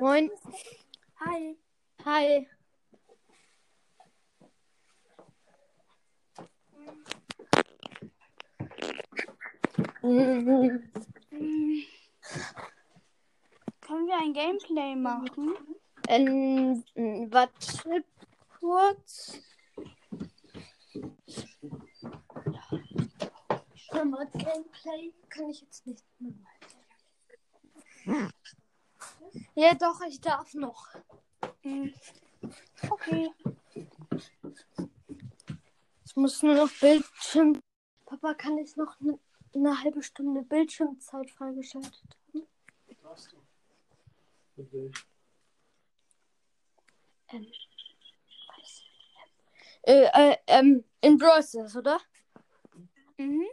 Moin. Hi. Hi. Können wir ein Gameplay machen? Ähm, warte kurz. Remote Gameplay kann ich jetzt nicht mehr. Ja, doch, ich darf noch. Hm. Okay. Ich muss nur noch Bildschirm. Papa, kann ich noch eine, eine halbe Stunde Bildschirmzeit freigeschaltet haben? Hast du. Okay. Ähm? Äh, äh, ähm, in Brawl Stars, oder? Mhm.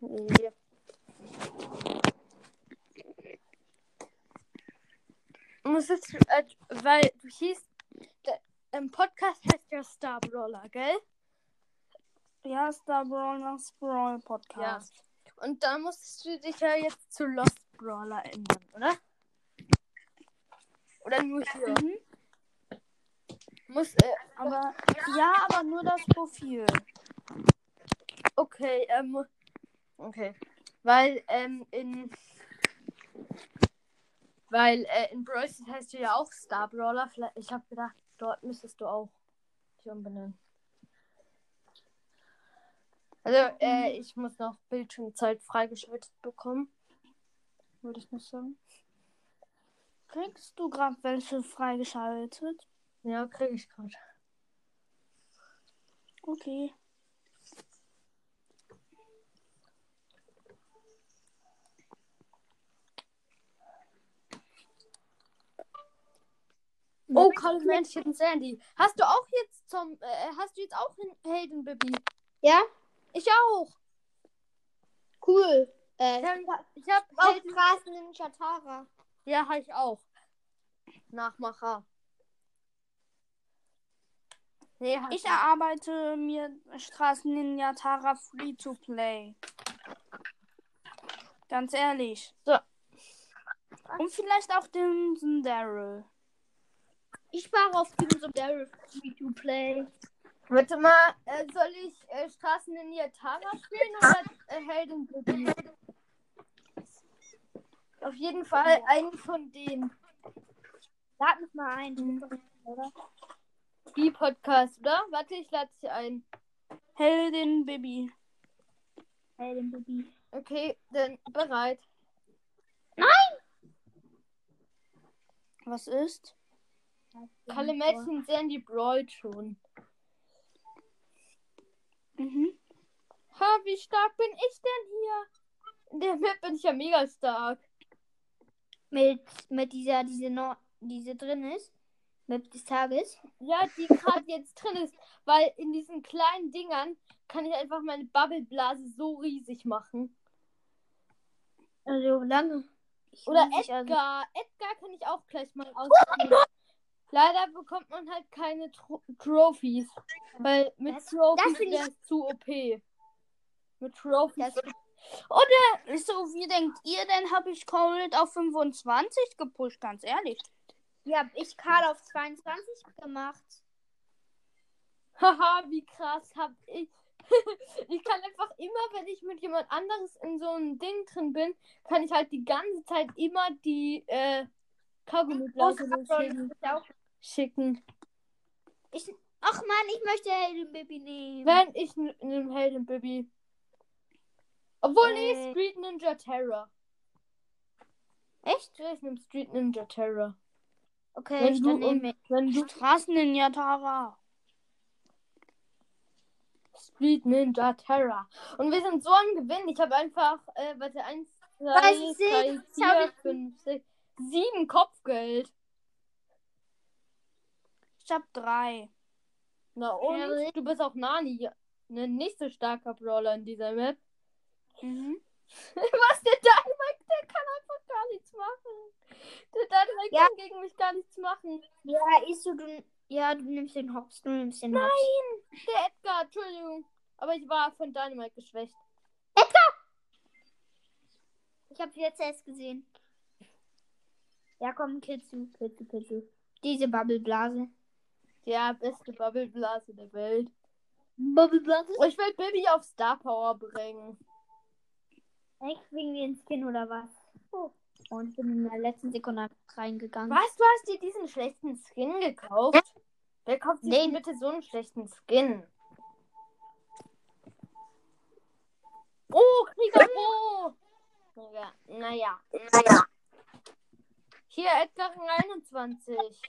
Ja. Muss jetzt, äh, weil du hieß, im Podcast heißt ja Star Brawler, gell? Ja, Star Brawlers Brawl Podcast. Und da musstest du dich ja jetzt zu Lost Brawler ändern, oder? Oder nur hier? Mhm. Muss, äh, Aber ja, aber nur das Profil. okay, ähm, okay. Weil, ähm, in, weil, äh, in Brawl heißt du ja auch Star Brawler. Vielleicht, ich habe gedacht, dort müsstest du auch dich umbenennen. Also, äh, ich muss noch Bildschirmzeit freigeschaltet bekommen. Würde ich nicht sagen. Kriegst du gerade welche freigeschaltet? Ja, kriege ich gerade. Okay. Oh, Karl Männchen Sandy. Hast du auch jetzt zum, äh, hast du jetzt auch einen Helden, Bibi? Ja, Ich auch. cool. Äh, Ich hab, ich hab auch Helden. Straßen in Chatara. Ja, hab ich auch. Nachmacher. Nee, Ich erarbeite mir Straßen Ninja Tara Free to Play. Ganz ehrlich. So. Und vielleicht auch den Daryl. Ich spare auf Team Daryl Free to Play. Warte mal, äh, soll ich äh, Straßen in Tara spielen oder äh, Helden? Auf jeden Fall einen von denen. Lad mich mal ein. Oder? Die Podcast, oder? Warte, ich lade dich ein. Heldin Bibi. Hey, den Baby. Okay, dann bereit. Was ist? Kalle Mädchen Sandy brawlt schon. Mhm. Ha, wie stark bin ich denn hier? In der Map bin ich ja mega stark. Mit, mit dieser, diese, no diese drin ist. Mit des Tages. Ja, die gerade jetzt drin ist. Weil in diesen kleinen Dingern kann ich einfach meine Bubbleblase so riesig machen. Also lange. Ich Oder weiß nicht, also- Edgar. Edgar kann ich auch gleich mal ausprobieren. Leider bekommt man halt keine Tro Trophies. Weil mit Das- Trophies ich- wäre es zu OP. Mit Trophies. Das, So, wie denkt ihr denn, habe ich Cold auf 25 gepusht? Ganz ehrlich. Ja, hab ich Karl auf 22 gemacht. Haha, wie krass hab ich. ich kann einfach immer, wenn ich mit jemand anderes in so einem Ding drin bin, kann ich halt die ganze Zeit immer die äh, Kaugummiblase losschicken. schicken. Ich, ach man, ich möchte Helden Baby nehmen. Wenn ich in einem Helden Baby. Obwohl, nee, Äh. Street Ninja Terror. Echt? Ich nehme Street Ninja Terror. Okay, Wenn ich du, nehme wenn du Straßen Ninja Tara. Street Ninja Terror. Und wir sind so am Gewinn. Ich habe einfach, äh, warte, 1, 2, Weiß ich 3, nicht. Ich hab 4, jetzt- 5, 6, 7 Kopfgeld. Ich habe drei. Na und? Ja, du bist auch Nani. Ein nicht so starker Brawler in dieser Map. Mhm. Was? Der Dynamite, der kann einfach gar nichts machen. Der Dynamite Ja. kann gegen mich gar nichts machen. Ja, ist so, du, Ja, du nimmst den Hops, du nimmst den Hops. Nein! Der Edgar, Entschuldigung. Aber ich war von Dynamite geschwächt. Ich habe jetzt erst gesehen. Ja, komm, Kitsu, Kitsu, Kitsu. Diese Bubbleblase. Ja, beste Bubbleblase der Welt. Bubbleblase? Oh, ich will Bibi auf Star Power bringen. Echt wegen den Skin oder was? Oh. Und bin in der letzten Sekunde reingegangen. Was? Du hast dir diesen schlechten Skin gekauft? Wer kauft sich Nee. bitte so einen schlechten Skin? Oh, Krieger Pro! Ja, naja, naja. Hier, Edgar Rang 21.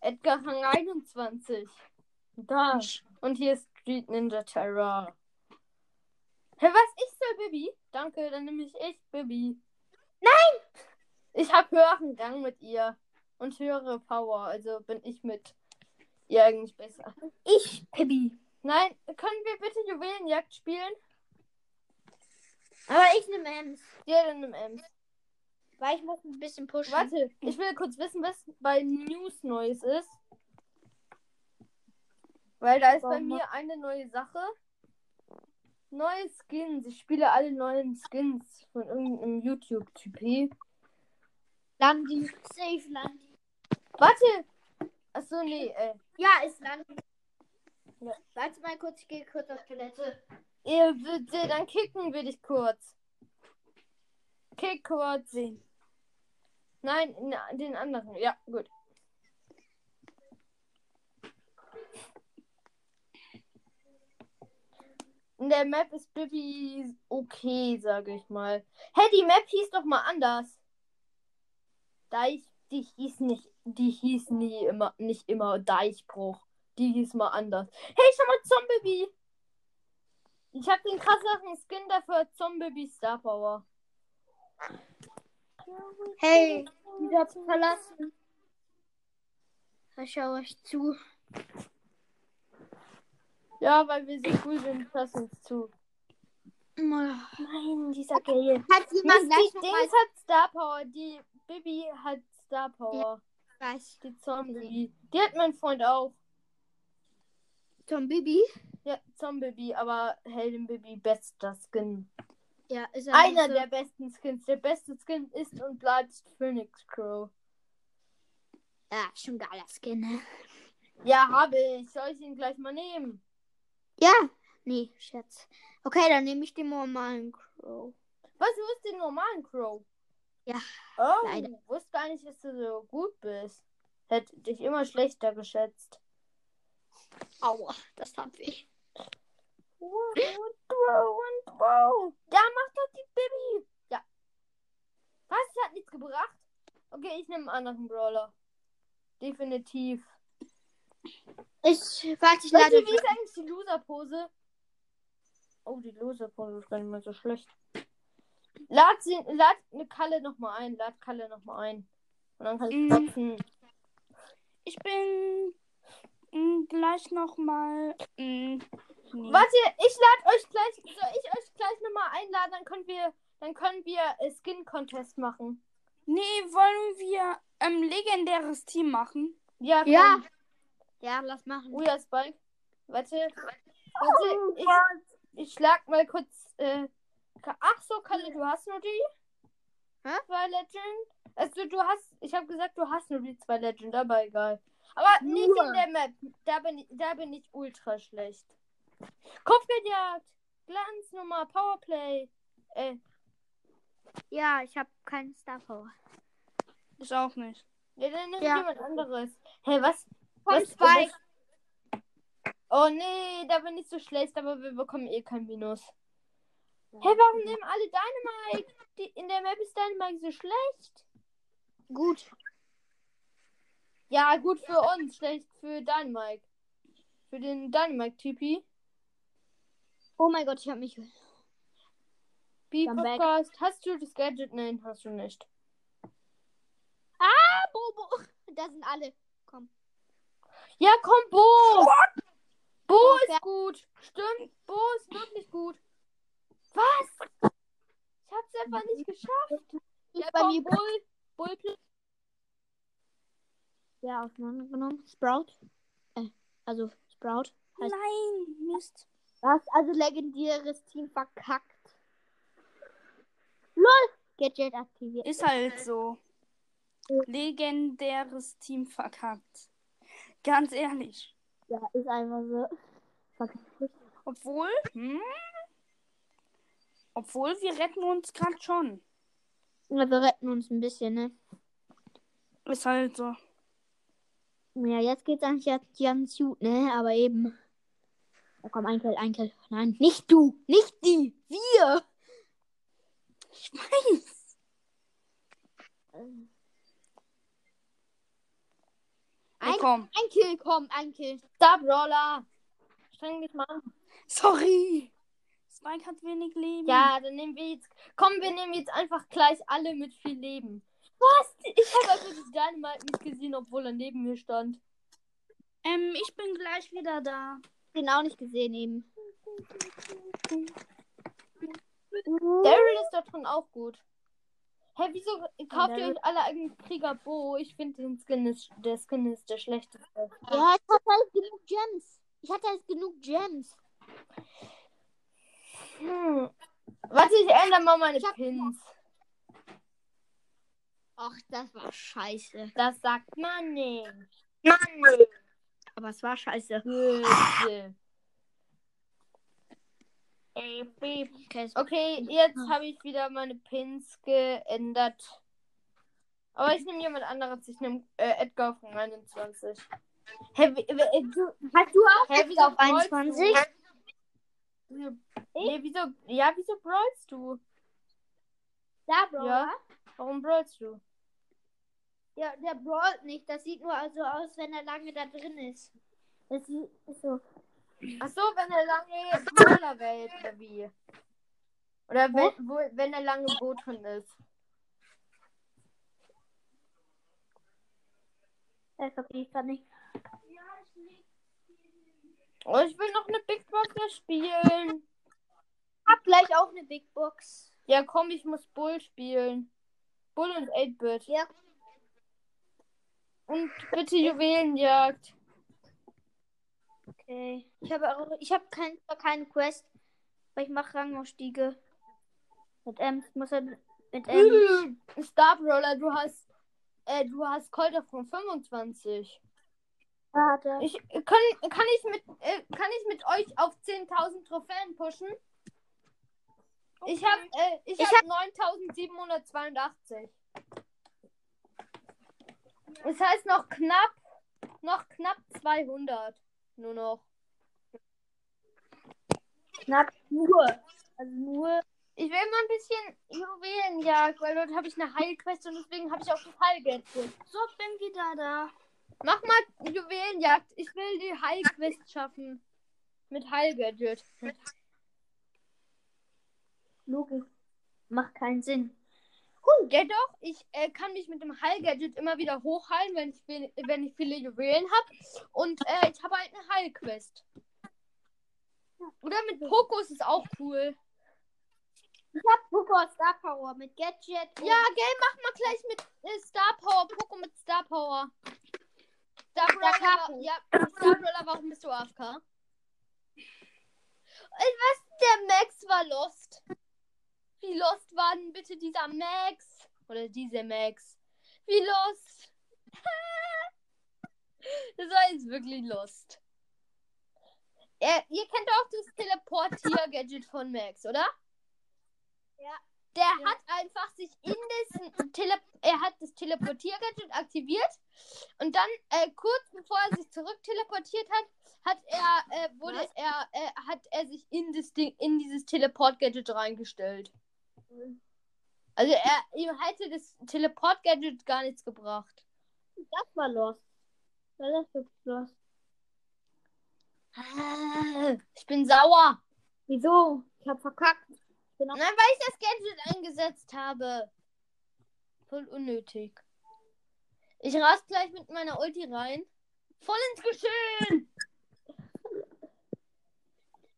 Edgar Rang 21. Da. Und hier ist Street Ninja Terror. Hä, was? Ich soll Bibi? Danke, dann nehme ich ich Bibi. Nein! Ich habe höheren Rang mit ihr. Und höhere Power. Also bin ich mit ihr eigentlich besser. Ich, Pippi. Nein, können wir bitte Juwelenjagd spielen? Aber ich nehme Ems. Ja, dann nimm Ems. Weil ich muss ein bisschen pushen. Warte, ich will kurz wissen, was bei News Neues ist. Weil da ist bei mir eine neue Sache. Neue Skins. Ich spiele alle neuen Skins von irgendeinem YouTube-Typ. Landi. Safe Landi. Warte! Achso, nee, äh. Ja, ist Landi. Ja. Warte mal kurz, ich gehe kurz auf Toilette. Ihr bitte, dann kicken wir dich kurz. Kick kurz. Nein, na, den anderen. Ja, gut. In der Map ist Bibi okay, sage ich mal. Hä, die Map hieß doch mal anders. Deich, die hieß nicht, die hieß nie immer, nicht immer Deichbruch. Die hieß mal anders. Hey, schau mal, Zombie. Ich hab den krasseren Skin dafür Zombie Star Power. Hey, ich hab's verlassen. Ich schau euch zu. Ja, weil wir so cool sind, lass uns zu. Nein, dieser Gale. Hat jemand Misty gleich mal Dings hat Star Power, die Bibi hat Star Power. weiß? Die Zombie. Die hat mein Freund auch. Tom Bibi? Ja, Zombie, aber Helden Bibi bester Skin. Ja, ist er Einer so. der besten Skins. Der beste Skin ist und bleibt Phoenix Crow. Ja, schon geiler Skin, ne? Ja, habe ich. Soll ich ihn gleich mal nehmen? Ja. Nee, Scherz. Okay, dann nehme ich den normalen Crow. Was, du bist den normalen Crow? Ja, Oh, leider. wusste gar nicht, dass du so gut bist. Hätte dich immer schlechter geschätzt. Aua, das tat weh. Wow, wow, wow. Ja, mach doch die Bibi. Ja. Was? Das hat nichts gebracht? Okay, ich nehme einen anderen Brawler. Definitiv. Ich, warte, ich lade. wie ist eigentlich die Loser-Pose? Oh, die Loser-Pose ist gar nicht mehr so schlecht. Lad, sie, lad eine Kalle nochmal ein. Lad Kalle nochmal ein. Und dann kann ich Mm. klopfen. Ich bin mm, gleich nochmal. Mm, nee. Warte, ich lade euch gleich. Soll ich euch gleich nochmal einladen? Dann können wir, dann können wir äh, Skin-Contest machen. Nee, wollen wir ein legendäres Team machen? Ja, komm. Ja. Ja, lass machen. Oh ja, Spike. Warte. Warte, ich, ich schlag mal kurz. Äh, Ach so, Kalle, du hast nur die? Hä? Zwei Legend? Also du hast. Ich habe gesagt, du hast nur die zwei Legend, aber egal. Aber nicht Nur. in der Map. Da bin ich, da bin ich ultra schlecht. Kopfgeldjagd. Glanznummer, Powerplay. Äh, Ja, ich habe keinen Star Power. Ich auch nicht. ja, dann nimmt Ja. jemand anderes. Hä, was? Was, Spike. Oh nee, da bin ich so schlecht, aber wir bekommen eh kein Minus. Hä, warum nehmen alle Dynamite? Die, in der Map ist Dynamite so schlecht. Gut. Ja, gut für uns, schlecht für Dynamite. Für den Dynamite-Typi. Oh mein Gott, ich habe mich. B-Podcast. Hast du das Gadget? Nein, hast du nicht. Ah, Bobo. Da sind alle. Komm. Ja, komm, Bo! Bo Okay. ist gut. Stimmt, Bo ist wirklich gut. Was? Ich hab's einfach nicht geschafft. Ja, bei komm, mir. Bull. Bull. Ja, auseinandergenommen. Sprout. Äh, also Sprout. Heißt Nein, Mist. Was? Also legendäres Team verkackt. LOL! Gadget aktiviert. Ist halt so. Legendäres Team verkackt. Ganz ehrlich. Ja, ist einfach so. Obwohl, hm? Obwohl, wir retten uns gerade schon. Ja, wir retten uns ein bisschen, ne? Ist halt so. Ja, jetzt geht's eigentlich ganz gut, ne? Aber eben. Da komm, ein Kill, ein Kill. Nein, nicht du! Nicht die! Wir! Ich weiß. Ein, komm. ein Kill, komm, ein Kill. Star Brawler. Streng dich mal an. Sorry. Spike hat wenig Leben. Ja, dann nehmen wir jetzt. Komm, wir nehmen jetzt einfach gleich alle mit viel Leben. Was? Ich habe einfach das Dynamite nicht gesehen, obwohl er neben mir stand. Ähm, ich bin gleich wieder da. Den auch nicht gesehen eben. Daryl ist da drin auch gut. Hä, wieso kauft ihr euch alle einen Krieger Bo? Ich finde den Skin ist, der Skin ist der schlechteste. Ja, ich hatte halt genug Gems. Ich hatte halt genug Gems. Hm. Warte, ich ändere mal meine Ich Pins. Ach, das war scheiße. Das sagt man nicht. Aber es war scheiße. Bitte. Okay, jetzt habe ich wieder meine Pins geändert. Aber ich nehme jemand anderes. Ich nehme äh, Edgar von 21. Hä, wie, wie, äh, du, Hast du auch wieso auf brawlst 21? Du? Wieso- Nee, wieso, ja, wieso brawlst du? Da, Bro. Ja. Warum brawlst du? Ja, der brawlt nicht. Das sieht nur so aus, wenn er lange da drin ist. Das sieht so. Ach so, wenn er lange Brawler wählt, oder wie? Oder wenn, wo, wenn er lange Boot drin ist. Das verstehe ich grad nicht. Oh, ich will noch eine Big Box spielen. Hab gleich auch eine Big Box. Ja, komm, ich muss Bull spielen. Bull und 8-Bit. Ja. Und bitte Juwelenjagd. Okay. Ich habe auch, ich habe kein, keine Quest, weil ich mache Rangaufstiege. Mit Ems. Ich muss halt mit Ems. Äh, Star Brawler, du hast äh, du hast Colt von 25. Warte. Ich äh, kann, kann ich mit äh, kann ich mit euch auf 10.000 Trophäen pushen? Ich habe äh, ich, Ich hab 9.782. Das heißt noch knapp noch knapp 200 nur noch. Knapp nur. Also nur. Ich will mal ein bisschen Juwelenjagd, weil dort habe ich eine Heilquest und deswegen habe ich auch das Heilgeld. So, bin wieder da. Mach mal Juwelenjagd. Ich will die Heilquest schaffen. Mit Heilgadget. Logik. Macht keinen Sinn. Ja doch, ich äh, kann mich mit dem Heilgadget immer wieder hochheilen, wenn ich, viel- wenn ich viele Juwelen habe. Und äh, ich habe halt eine Heilquest. Oder mit Poco ist es auch cool. Ich hab Poco Star Power mit Gadget. und- Ja, gell, mach mal gleich mit äh, Star Power. Poco mit Star Power. Star Brawler, war, ja, Star Brawler, warum bist du AFK? Ich weiß, der Max war lost. Wie lost war denn bitte dieser Max? Oder diese Max? Wie lost? das war jetzt wirklich lost. Er, ihr kennt auch das Teleportier-Gadget von Max, oder? Ja. Der hat einfach sich in das Tele er hat das Teleportier-Gadget aktiviert und dann äh, kurz bevor er sich zurück teleportiert hat, hat er äh, wurde Was? er äh, hat er sich in das Ding in dieses Teleport-Gadget reingestellt. Also er ihm hätte das Teleport-Gadget gar nichts gebracht. Das war lost. War das wirklich lost? Ich bin sauer. Wieso? Ich hab verkackt. Ich bin Nein, weil ich das Gadget eingesetzt habe. Voll unnötig. Ich rast gleich mit meiner Ulti rein. Voll ins Geschehen.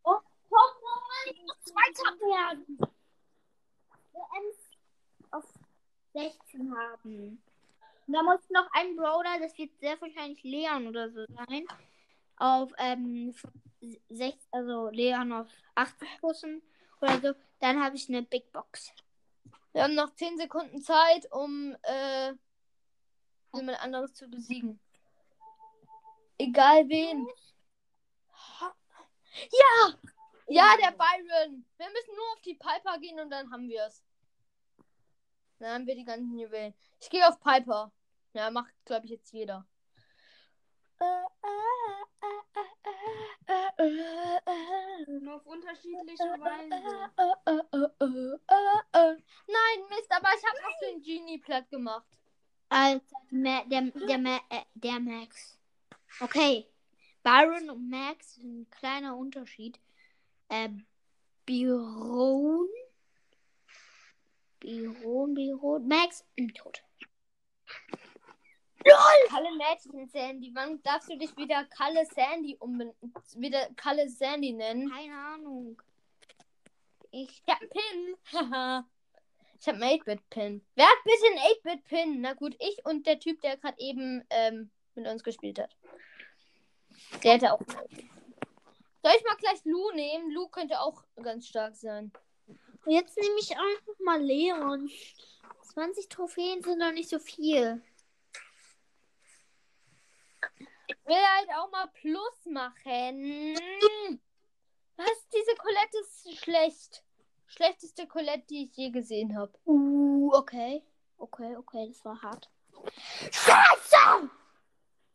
Oh, nein, ich muss Zweiter werden. Wir Ems auf 16 haben. Und da muss noch ein Brawler, das wird sehr wahrscheinlich Leon oder so sein. Auf ähm, 6, also Leon auf 80 Bussen oder so. Dann habe ich eine Big Box. Wir haben noch 10 Sekunden Zeit, um äh, jemand anderes zu besiegen. Egal wen. Ja! Ja, der Byron. Wir müssen nur auf die Piper gehen und dann haben wir es. Dann haben wir die ganzen Juwelen. Ich gehe auf Piper. Ja, macht, glaube ich, jetzt jeder. Nur auf unterschiedliche Weise. Nein, Mist, aber ich habe noch den Genie platt gemacht. Ma der, der, Ma äh, der Max. Okay. Byron und Max sind ein kleiner Unterschied. Äh, Biron. Biron, Biron. Max, mh, tot. Kalle Mädchen Sandy. Wann darfst du dich wieder Kalle Sandy umbenennen? Wieder Kalle Sandy nennen? Keine Ahnung. Ich, hab einen Pin. Haha. ich hab einen 8-Bit-Pin. Wer hat bitte einen 8-Bit-Pin? Na gut, ich und der Typ, der gerade eben ähm, mit uns gespielt hat. Der hätte auch. einen 8-Bit. Soll ich mal gleich Lu nehmen? Lu könnte auch ganz stark sein. jetzt nehme ich einfach mal Leon. 20 Trophäen sind doch nicht so viel. Ich will halt auch mal Plus machen. Was? Diese Colette ist schlecht. Schlechteste Colette, die ich je gesehen habe. Uh, okay. Okay, okay, das war hart. Scheiße!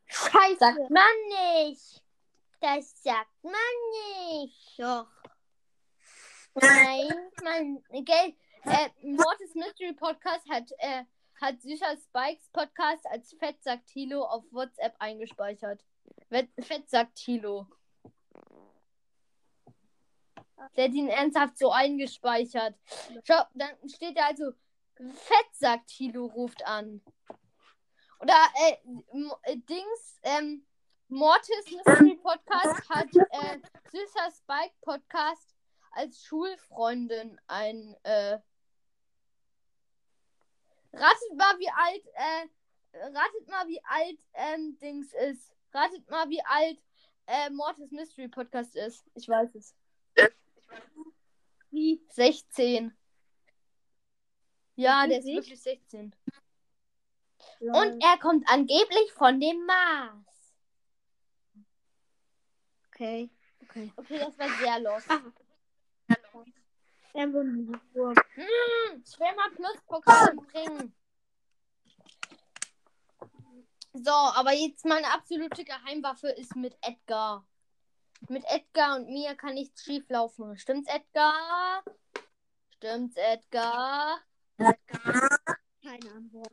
Scheiße! Sagt man nicht. Das sagt man nicht. Doch. Nein, man, gell, äh, Mortis Mystery Podcast hat, äh, hat Süßer Spikes Podcast als Fettsack Tilo auf WhatsApp eingespeichert. Wett- Fettsack Tilo. Der hat ihn ernsthaft so eingespeichert. Schau, dann steht da also, Fettsack Tilo ruft an. Oder, äh, äh, Dings, ähm, Mortis Mystery Podcast hat, äh, Süßer Spike Podcast als Schulfreundin ein, äh, ratet mal, wie alt, äh, ratet mal, wie alt, ähm, Dings ist. Ratet mal, wie alt, äh, Mortis Mystery Podcast ist. Ich weiß es. Wie? 16. Ja, der ist Wirklich? wirklich 16. Und er kommt angeblich von dem Mars. Okay. Okay. Okay, das war sehr lost. Ah. Er wurde Hm, ich will mal Pluspokal bringen. So, aber jetzt meine absolute Geheimwaffe ist mit Edgar. Mit Edgar und mir kann nichts schief laufen. Stimmt's, Edgar? Stimmt's, Edgar? keine Antwort.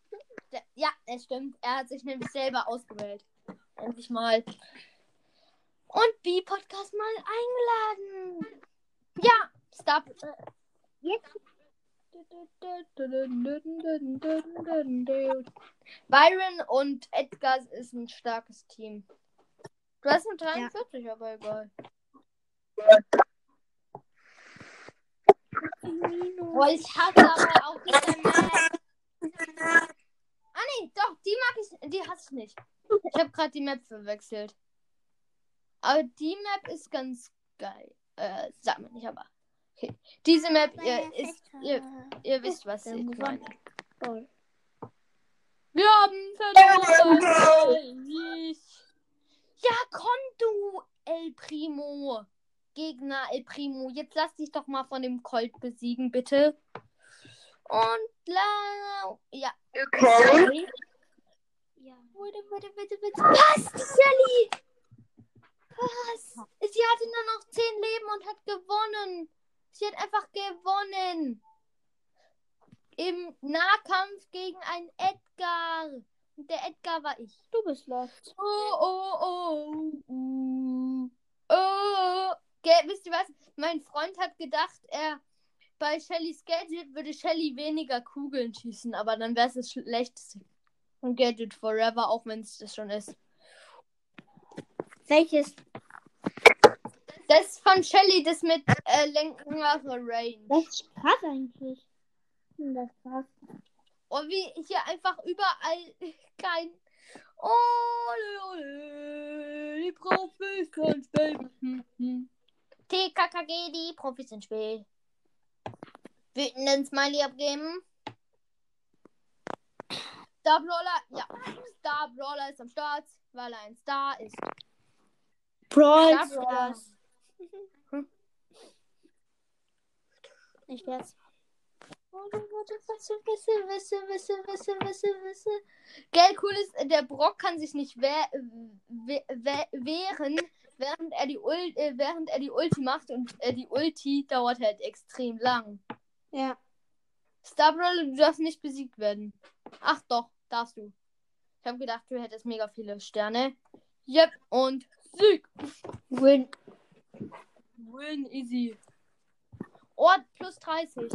Ja, es stimmt. Er hat sich nämlich selber ausgewählt. Endlich mal. Und B-Podcast mal eingeladen. Ja, stop. Jetzt. Byron und Edgar ist ein starkes Team. Du hast eine 43, aber egal. Boah, ich hasse aber auch diese Map. Ah nee, doch, die mag ich, die hasse ich nicht. Ich habe gerade die Map verwechselt. Aber die Map ist ganz geil. Äh, sag mal nicht, aber. Okay. Diese Map ihr, ist, ihr, ihr wisst, was Wir ich haben meine. Wir haben verloren. Ja, komm du, El Primo. Gegner El Primo. Jetzt lass dich doch mal von dem Colt besiegen, bitte. Und la. Ja. Okay. Ja. Bitte, bitte, bitte, bitte. Was? Die Shelly! Was? Sie hatte nur noch 10 Leben und hat gewonnen. Sie hat einfach gewonnen. Im Nahkampf gegen einen Edgar. Und der Edgar war ich. Du bist lost. Oh, oh, oh. Oh. Gell, wisst ihr was? Mein Freund hat gedacht, er bei Shellys Gadget würde Shelly weniger Kugeln schießen, aber dann wäre es das schlechteste von Gadget Forever, auch wenn es das schon ist. Welches? Das von Shelly, das mit äh, längerer Range. Das ist krass eigentlich. Hm, Das ist krass. Oh, wie hier einfach überall kein. Ole, ole, die Profis sind spät. Hm. TKKG, die Profis sind spät. Wütenden Smiley abgeben. Star Brawler, ja. Star Brawler ist am Start, weil er ein Star ist. Brawl. Stars. Nicht jetzt. Gell, cool ist, der Brock kann sich nicht wehr, we- we- wehren, während er, die Ul äh, während er die Ulti macht und äh, die Ulti dauert halt extrem lang. Ja. Starbrawler, du darfst nicht besiegt werden. Ach doch, darfst du. Ich habe gedacht, du hättest mega viele Sterne. Yep, und Sieg. Win. Win easy. Ort plus 30.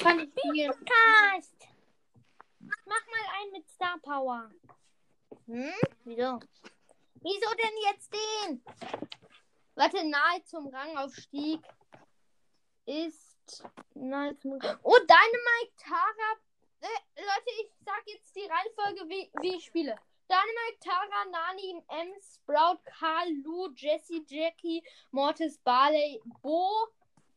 Kann ich spielen. Podcast. Mach mal einen mit Star Power. Hm? Wieso? Wieso denn jetzt den? Warte, nahe zum Rangaufstieg ist nahe zum Oh, Dynamite Tara. Äh, Leute, ich sag jetzt die Reihenfolge, wie, wie ich spiele. Dynamite, Tara, Nani, M, Sprout, Karl, Lou, Jessie, Jackie, Mortis, Barley, Bo,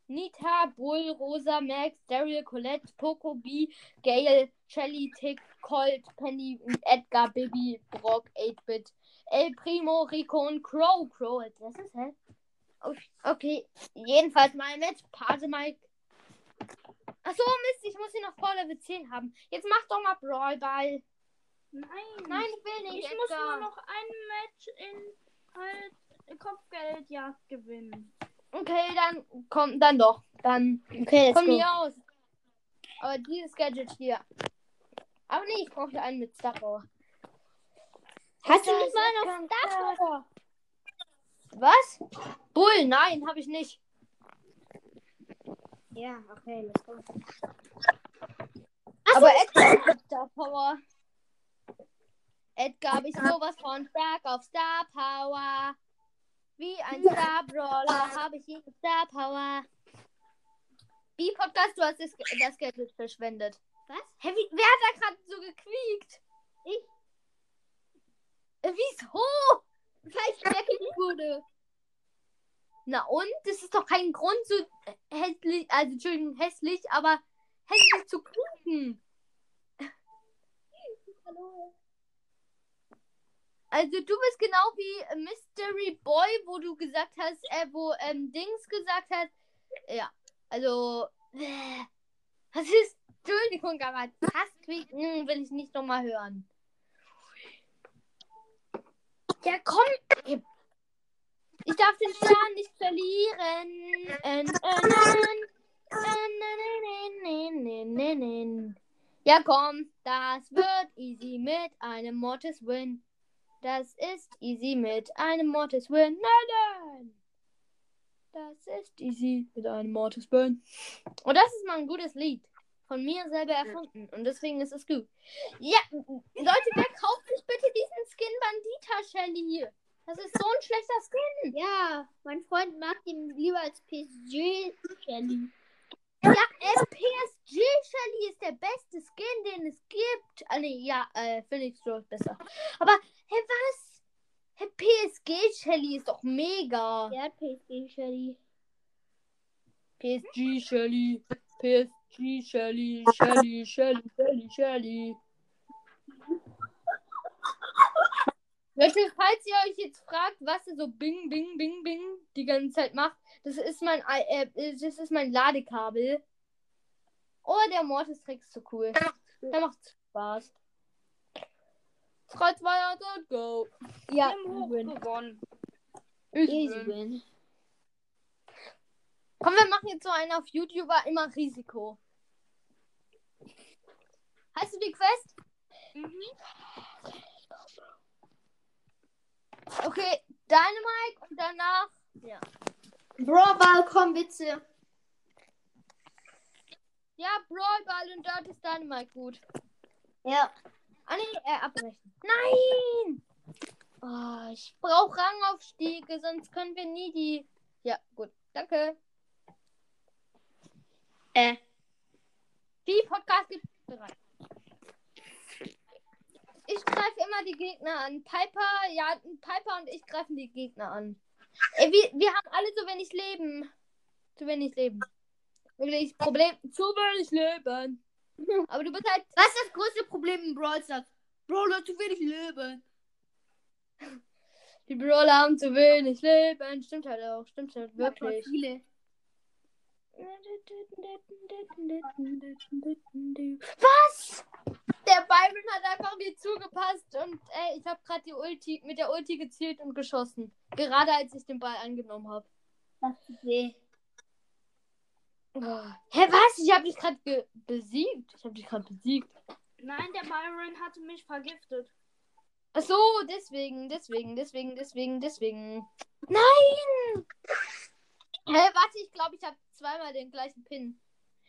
Nita, Bull, Rosa, Max, Daryl, Colette, Poco, B, Gale, Shelly, Tick, Colt, Penny, Edgar, Bibi, Brock, 8-Bit, El Primo, Rico und Crow. Crow, das ist hä? Oh, Okay, jedenfalls mal mit Pate Mike. Achso, Mist, ich muss ihn noch vor Level 10 haben. Jetzt mach doch mal Brawl Ball. Nein. Nein, ich will nicht. Ich muss Edgar. nur noch ein Match in halt Kopfgeldjagd gewinnen. Okay, dann komm, dann doch. Dann Okay, go. mir aus. Aber dieses Gadget hier. Aber nee, ich brauche einen mit Star Power. Hast du nicht mal noch Star Power? Was? Bull, nein, habe ich nicht. Ja, okay, let's go. Aber Edgar hat Star Power. Edgar ich sowas von stark auf Star Power. Wie ein Star Brawler habe ich hier Star Power. B-Podcast, du hast das, das Gadget verschwendet. Was? Hä, wie, wer hat da gerade so gequiekt? Ich. Äh, Wieso? Weil ich weggekickt wurde. Na und? Das ist doch kein Grund so hässlich, also Entschuldigung, hässlich, aber hässlich zu quieken. Hallo. Also du bist genau wie äh, Mystery Boy, wo du gesagt hast, äh, wo ähm, Dings gesagt hat. Ja, also. Äh, was ist? Entschuldigung, aber das will ich nicht nochmal hören. Ja, komm. Ich darf den Stern nicht verlieren. Äh, äh, äh, äh, äh, äh, äh. Ja, komm, das wird easy mit einem Mortis Win. Das ist easy mit einem Mortis Win. Nein, nein. Das ist easy mit einem Mortis Win. Und das ist mal ein gutes Lied. Von mir selber erfunden. Und deswegen ist es gut. Ja, Leute, wer kauft sich bitte diesen Skin Bandita Shelly? Das ist so ein schlechter Skin. Ja, mein Freund mag den lieber als PSG Shelly. Ja, äh, PSG Shelly ist der beste Skin, den es gibt. Ah, nee, ja, äh, Phoenix Rose besser. Aber, hä, was? Hä, PSG Shelly ist doch mega. Hat PSG Shelly. PSG Shelly. PSG Shelly. Shelly, Shelly, Shelly, Shelly. Leute, falls ihr euch jetzt fragt, was er so Bing, Bing, Bing, Bing die ganze Zeit macht, das ist mein, äh, das ist mein Ladekabel. Oh, der Mortis-Trick ist so cool. Der macht Spaß. 3, 2, 1 und go. Ja, gewonnen. Ich Easy win. Komm, wir machen jetzt so einen auf YouTuber, immer Risiko. Hast du die Quest? Mhm. Okay, Dynamite und danach. Ja. Brawlball, komm bitte. Ja, Brawl und dort ist Dynamite gut. Ja. Ah, nee, äh, abbrechen. Nein! Oh, ich brauche Rangaufstiege, sonst können wir nie die. Ja, gut. Danke. Äh. Die Podcast gibt bereit. Ich greife immer die Gegner an. Piper, ja, Piper und ich greifen die Gegner an. Ey, wir, wir haben alle so wenig Leben. Zu wenig Leben. Wirklich Problem. Zu wenig Leben. Aber du bist halt. Was ist das größte Problem in Brawl Stars? Brawler zu wenig Leben. Die Brawler haben zu wenig Leben. Stimmt halt auch. Stimmt halt wirklich. viele. Was? Der Byron hat einfach mir zugepasst und ey, ich habe gerade die Ulti mit der Ulti gezielt und geschossen. Gerade als ich den Ball angenommen habe. Das tut weh. Oh. Hä, was? Ich habe dich gerade besiegt. Ich habe dich gerade besiegt. Nein, der Byron hatte mich vergiftet. Ach so, deswegen, deswegen, deswegen, deswegen, deswegen. Nein! Hä, warte, ich glaube, ich habe zweimal den gleichen Pin.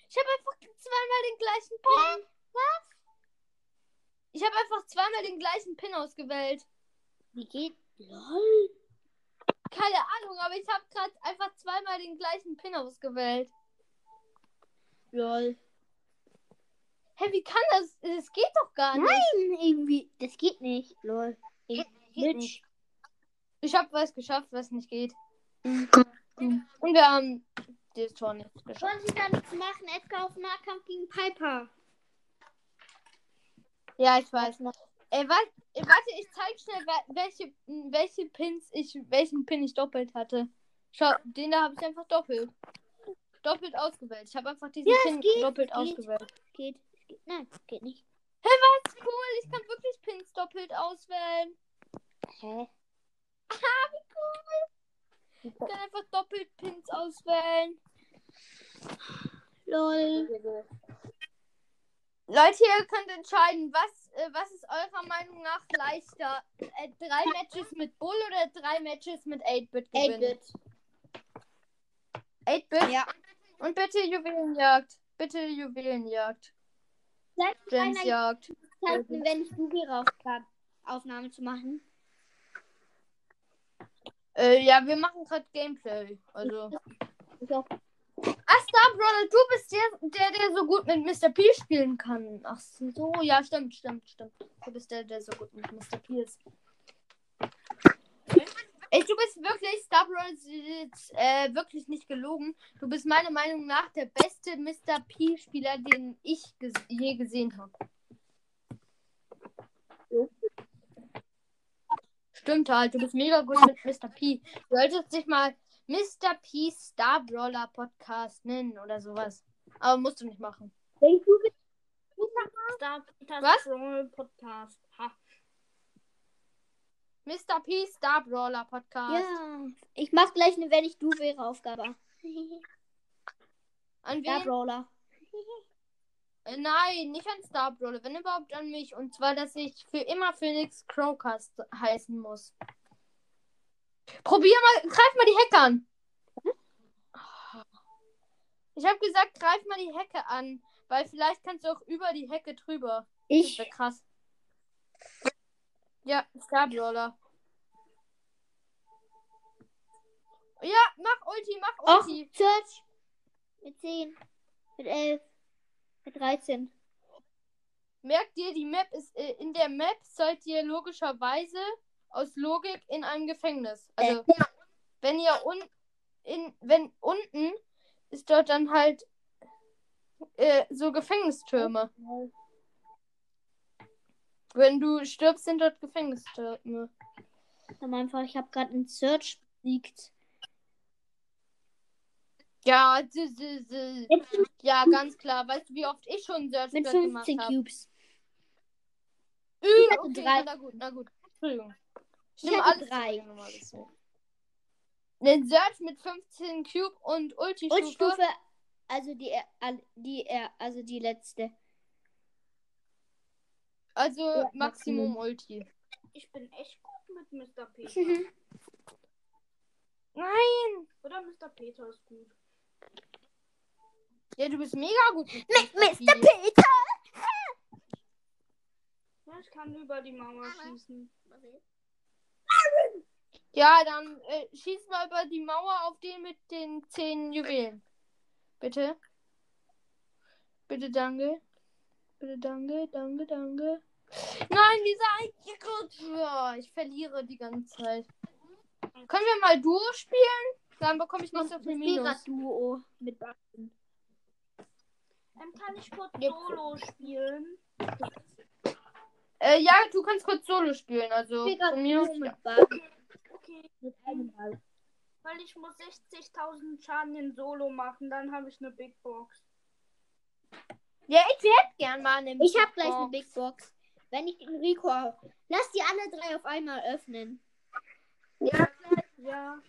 Ich habe einfach zweimal den gleichen Pin. Was? Ich habe einfach zweimal den gleichen Pin ausgewählt. Wie geht? Lol. Keine Ahnung, aber ich habe gerade einfach zweimal den gleichen Pin ausgewählt. Lol. Hä, wie kann das? Das geht doch gar nicht. Nein, irgendwie. Das geht nicht. Lol. Geht Glitch. nicht. Ich habe was geschafft, was nicht geht. Mhm. Und wir haben das Tor nicht geschafft. Wollen Sie da nichts machen? Edgar auf Nahkampf gegen Piper. Ja, ich weiß. Ey, wa ey, warte, ich zeig schnell, welche, welche Pins ich, welchen Pin ich doppelt hatte. Schau, den da habe ich einfach doppelt. Doppelt ausgewählt. Ich habe einfach diesen Ja, Pin geht, doppelt geht. ausgewählt. Geht. Geht. Nein, geht nicht. Was cool, ich kann wirklich Pins doppelt auswählen. Hä? Ich kann einfach doppelt Pins auswählen. Lol. Leute, ihr könnt entscheiden, was, äh, was ist eurer Meinung nach leichter? Äh, drei Matches mit Bull oder drei Matches mit 8-Bit gewinnen? 8-Bit. 8-Bit? Ja. Und bitte Juwelenjagd. Bitte Juwelenjagd. Meiner Gemsjagd. Zeit, wenn ich Google raufkam, Aufnahme zu machen. Äh, ja, wir machen gerade Gameplay. Also. Ach, Star Brother, du bist der, der, der so gut mit Mr. P spielen kann. Ach so, ja, stimmt, stimmt, stimmt. Du bist der, der so gut mit Mr. P ist. Ey, du bist wirklich, Star Brother ist jetzt, äh, wirklich nicht gelogen. Du bist meiner Meinung nach der beste Mr. P-Spieler, den ich ges je gesehen habe. Stimmt halt, du bist mega gut mit Mr. P. Du solltest dich mal Mr. P Star Brawler Podcast nennen oder sowas. Aber musst du nicht machen. Wenn du Star Peters Was? Brawl Podcast. Ha. Mr. P Star Brawler Podcast. ja. Ich mach gleich eine Wenn ich du wäre Aufgabe. An Star wen? Brawler. Äh, nein, nicht an Star Brawler, wenn überhaupt an mich. Und zwar, dass ich für immer Phoenix Crowcast heißen muss. Probier mal, greif mal die Hecke an. Ich habe gesagt, greif mal die Hecke an, weil vielleicht kannst du auch über die Hecke drüber. Das Ich. wäre krass. Ja, Star Brawler. Ja, mach Ulti, mach Och, Ulti. Search. Mit 10. Mit 11. Mit 13. Merkt ihr, die Map ist äh, in der Map seid ihr logischerweise aus Logik in einem Gefängnis. Also wenn ihr un in wenn unten ist dort dann halt äh, so Gefängnistürme. Wenn du stirbst, sind dort Gefängnistürme. Am Anfang, ich habe gerade einen Search besiegt. Ja, s- s- s- ja, ganz klar. Weißt du, wie oft ich schon Search Mit dort gemacht 15 habe? Cubes. Hatte okay, drei. na gut, na gut. Entschuldigung. Ich Stimmt, hatte alles drei. Den Search mit 15 Cube und Ulti-Stufe. Und Stufe, also die, die, also die letzte. Also Ja, Maximum Maximum. Ulti. Ich bin echt gut mit Mr. Peter. Nein! Oder Mr. Peter ist gut. Ja, du bist mega gut mit, Mit Mr. Mr. P. Peter! Ja, ich kann über die Mauer schießen. Ja, dann äh, schieß mal über die Mauer auf den mit den 10 Juwelen. Bitte. Bitte danke. Bitte danke, danke, danke. Nein, dieser. Ich verliere die ganze Zeit. Können wir mal Duo spielen? Dann bekomme ich nicht so viel Minus. Duo mit Backen. Dann kann ich kurz Solo spielen. Äh, ja, du kannst kurz Solo spielen. Also Ja. mit Backen. Okay. Mit einem Ball. Weil ich muss 60.000 Schaden in Solo machen, dann habe ich eine Big Box. ja, ich hätte gern mal eine Ich habe gleich eine Big Box. Wenn ich den Rico. Lass die alle drei auf einmal öffnen. Ja.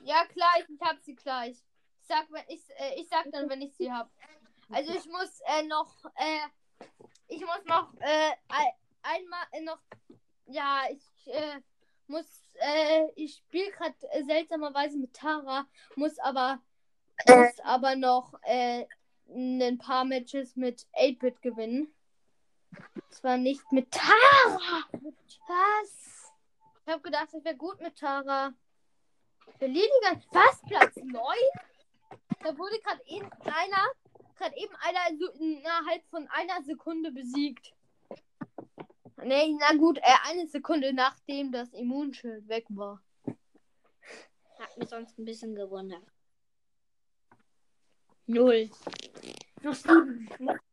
Ja, klar, ich hab sie gleich. Ich sag, wenn ich, äh, ich sag dann, wenn ich sie hab. Also ich muss äh, noch, äh, ich muss noch äh, ein- einmal äh, noch, ja, ich äh, muss, äh, ich spiele gerade äh, seltsamerweise mit Tara, muss aber, muss aber noch äh, ein paar Matches mit 8-Bit gewinnen. Zwar nicht mit Tara. Was? Ich habe gedacht, ich wäre gut mit Tara. Ganze. Was? Platz 9? Da wurde gerade eben einer, gerade eben einer so innerhalb von einer Sekunde besiegt. Nee, na gut, äh, eine Sekunde nachdem das Immunschild weg war. Hat mich sonst ein bisschen gewundert. Null. Noch sieben.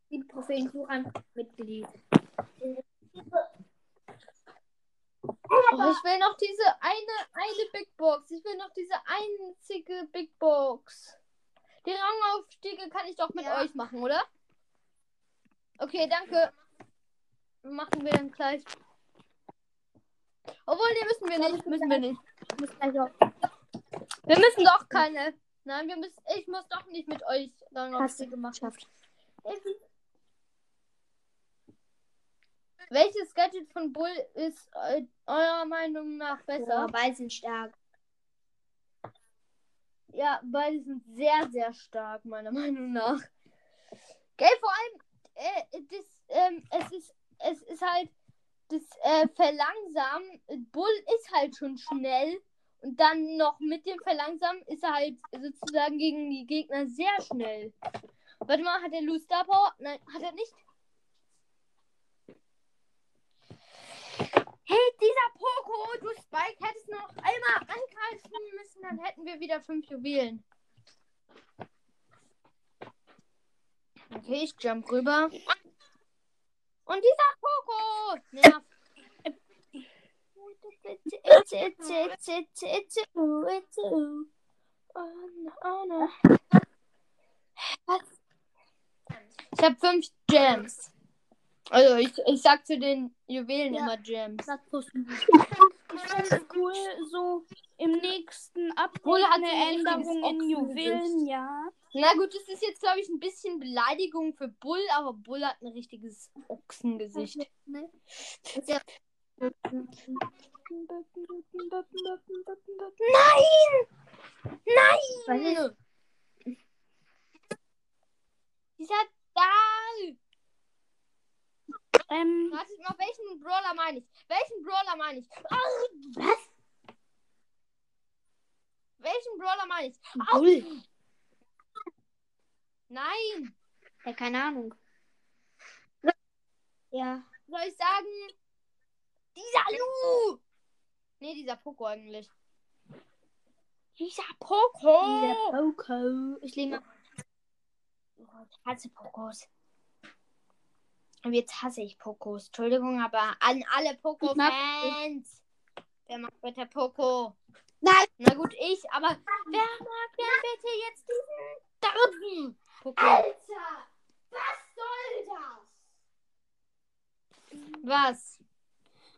Sieben Trophäensuchern Mitglied. Oh, ich will noch diese eine, eine Big Box. Ich will noch diese einzige Big Box. Die Rangaufstiege kann ich doch mit Ja. euch machen, oder? Okay, danke. Machen wir dann gleich. Obwohl, die müssen wir nicht. Müssen wir nicht. Ich muss gleich auf. Wir müssen doch keine. Nein, wir müssen. Ich muss doch nicht mit euch Hast du Rangaufstiege machen. geschafft. Welches Gadget von Bull ist äh, eurer Meinung nach besser? Boah, beide sind stark. Ja, beide sind sehr, sehr stark, meiner Meinung nach. Gell, vor allem, äh, das, ähm, es ist, es ist halt, das äh, Verlangsamen, Bull ist halt schon schnell und dann noch mit dem Verlangsamen ist er halt sozusagen gegen die Gegner sehr schnell. Warte mal, hat er Loose Star Power? Nein, hat er nicht. Hey, dieser Poco, du Spike, hättest noch einmal angreifen müssen, dann hätten wir wieder fünf Juwelen. Okay, ich jump rüber. Und dieser Poco. Was? Ich habe fünf Gems. Also ich, ich sag zu den Juwelen Ja. immer Gems. Ich finde es cool, so im nächsten Update Bull hat eine Änderung in Juwelen, ja. Na gut, das ist jetzt, glaube ich, ein bisschen Beleidigung für Bull, aber Bull hat ein richtiges Ochsengesicht. Ne? Ja Nein! Nein! Dieser! Ähm, Wartet mal, welchen Brawler meine ich? Welchen Brawler meine ich? Au! Was? Welchen Brawler meine ich? Bull. Nein! Ja, keine Ahnung. Ja. Soll ich sagen? Dieser Lu! Nee, dieser Poco eigentlich. Dieser Poco! Dieser Poco. Ich lege mal. Oh, ich hasse Pokos. Und jetzt hasse ich Pokos. Entschuldigung, aber an alle Poco-Fans. Wer mag bitte Poco? Nein. Na gut, ich, aber wer mag denn bitte jetzt diesen dritten Poco? Alter! Was soll das? Was?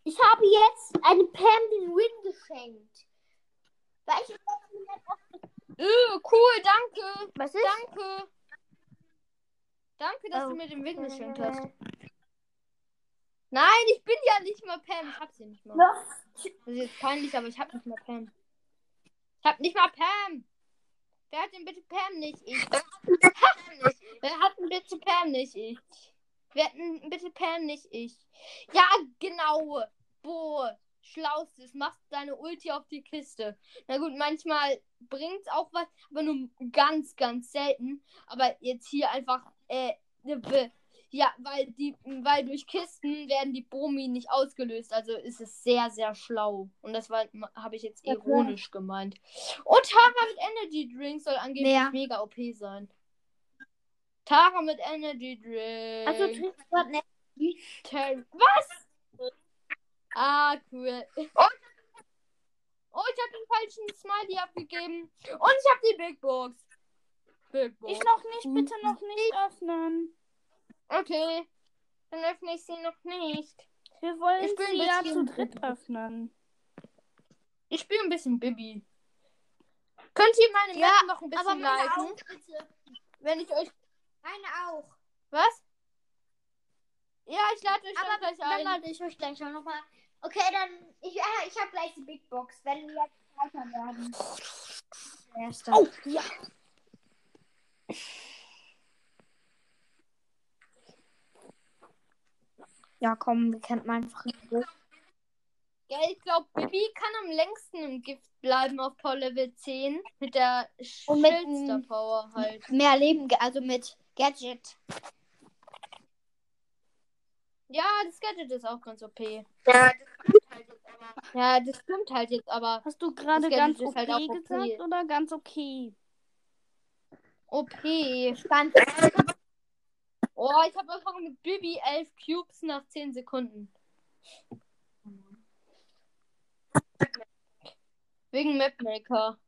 Ich habe jetzt eine Pam den Win geschenkt. Weil ich Öh, cool, danke. Was ist? Danke. Danke, dass Oh. du mir den Win geschenkt hast. Nein, ich bin ja nicht mal Pam. Ich hab sie nicht mal. Das ist jetzt peinlich, aber ich hab nicht mal Pam. Ich hab nicht mal Pam. Wer hat denn bitte Pam nicht? Ich. Wer hat denn bitte Pam nicht? Ich. Wer hat denn bitte Pam nicht? Ich. Ja, genau. Bo. Schlaustes. Machst deine Ulti auf die Kiste. Na gut, manchmal bringt's auch was, aber nur ganz, ganz selten. Aber jetzt hier einfach, äh, ne, Ja, weil die, weil durch Kisten werden die Bomi nicht ausgelöst. Also ist es sehr, sehr schlau. Und das war, habe ich jetzt ironisch gemeint. Und Tara mit Energy Drink soll angeblich Wer? mega OP sein. Tara mit Energy Drink. Also trinkst du gerade. Ter Was? Ah, cool. Oh, oh ich habe den falschen Smiley abgegeben. Und ich habe die Big Box. Box. Ich noch nicht, bitte noch nicht öffnen. Okay. Dann öffne ich sie noch nicht. Wir wollen Ich bin sie ja zu dritt öffnen. Ich spiele ein bisschen Bibi. Könnt ihr meine Ja, Map noch ein Aber bisschen meine liken? auch, bitte. Wenn ich euch. Meine auch. Was? Ja, ich lade euch Aber dann gleich dann ein. lade ich euch gleich auch nochmal. Okay, dann. Ich, ja, ich habe gleich die Big Box. Wenn wir jetzt weiter werden. Oh, ja. Ja, komm, wir kennt man einfach. Ja, ich glaube, Bibi kann am längsten im Gift bleiben auf Power Level 10. Mit der dem- Power halt. Mehr Leben, also mit Gadget. Ja, das Gadget ist auch ganz OP. Ja, das halt Ja, das stimmt halt jetzt, aber Hast du gerade ganz okay halt okay. gesagt oder ganz okay? OP. Spannend. Oh, ich habe einfach mit Bibi 11 Cubes nach 10 Sekunden. Wegen Mapmaker.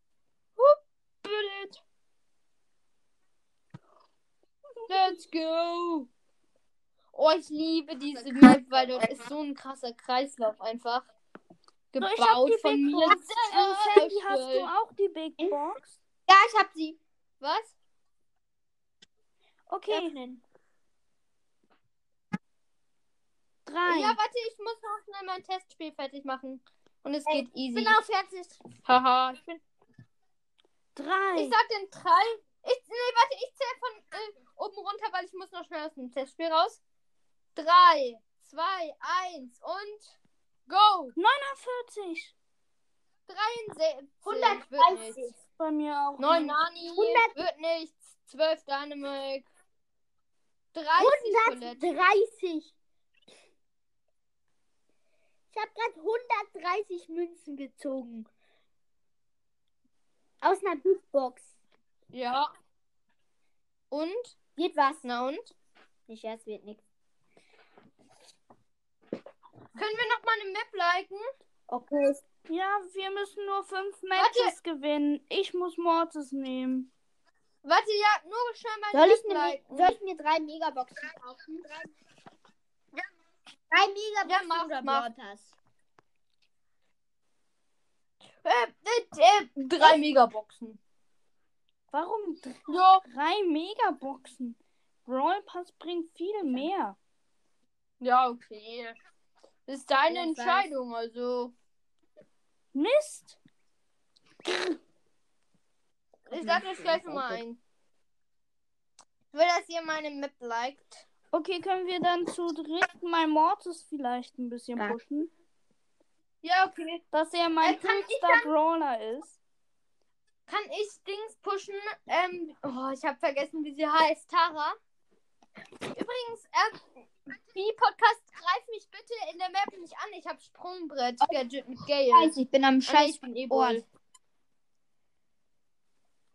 Let's go. Oh, ich liebe diese Map, weil dort ist so ein krasser Kreislauf einfach. So, Gebaut ich von Big mir. Box. Äh, Sandy, hast du auch die Big Box? Ja, ich hab sie. Was? Okay, Öffnen. drei. Ja, warte, ich muss noch schnell mein Testspiel fertig machen. Und es Ey, geht Ich easy. bin auch fertig. Haha, ich bin drei. Ich sag den drei. Ich, nee, warte, ich zähle von äh, oben runter, weil ich muss noch schnell aus dem Testspiel raus. Drei, zwei, eins und go! 49. 73. 130. Wird nichts. Bei mir auch. 9 nicht. Nani. 100. Wird nichts. 12 Dynamik. 30 Colette. 130. Ich habe gerade 130 Münzen gezogen. Aus einer Big Box. Ja. Und? Geht was? Na und? Nicht erst wird nichts. Können wir noch mal eine Map liken? Okay. Ja, wir müssen nur fünf Matches gewinnen. Ich muss Mortis nehmen. Warte, ja, nur schnell mal Soll ich, mir, soll ich mir drei Megaboxen kaufen? Drei Megaboxen Ja, mach, oder mach. Broadcast? Äh, äh, äh, drei Megaboxen. Warum Ja. drei Megaboxen? Brawl Pass bringt viel mehr. Ja, okay. Das ist deine. Entscheidung, also. Mist. Ich sag euch gleich nochmal ein. Ich will, dass ihr meine Map liked. Okay, können wir dann zu dritt mein Mortis vielleicht ein bisschen Ja. pushen? Ja, okay. Dass er mein Äh, Brawler ist. Kann ich Dings pushen? Ähm, oh, ich habe vergessen, wie sie heißt. Tara. Übrigens, äh, die Podcast greift mich bitte in der Map nicht an. Ich habe Sprungbrett. Gadget mit Gale. Scheiße, ich bin am Scheiß. ich bin eh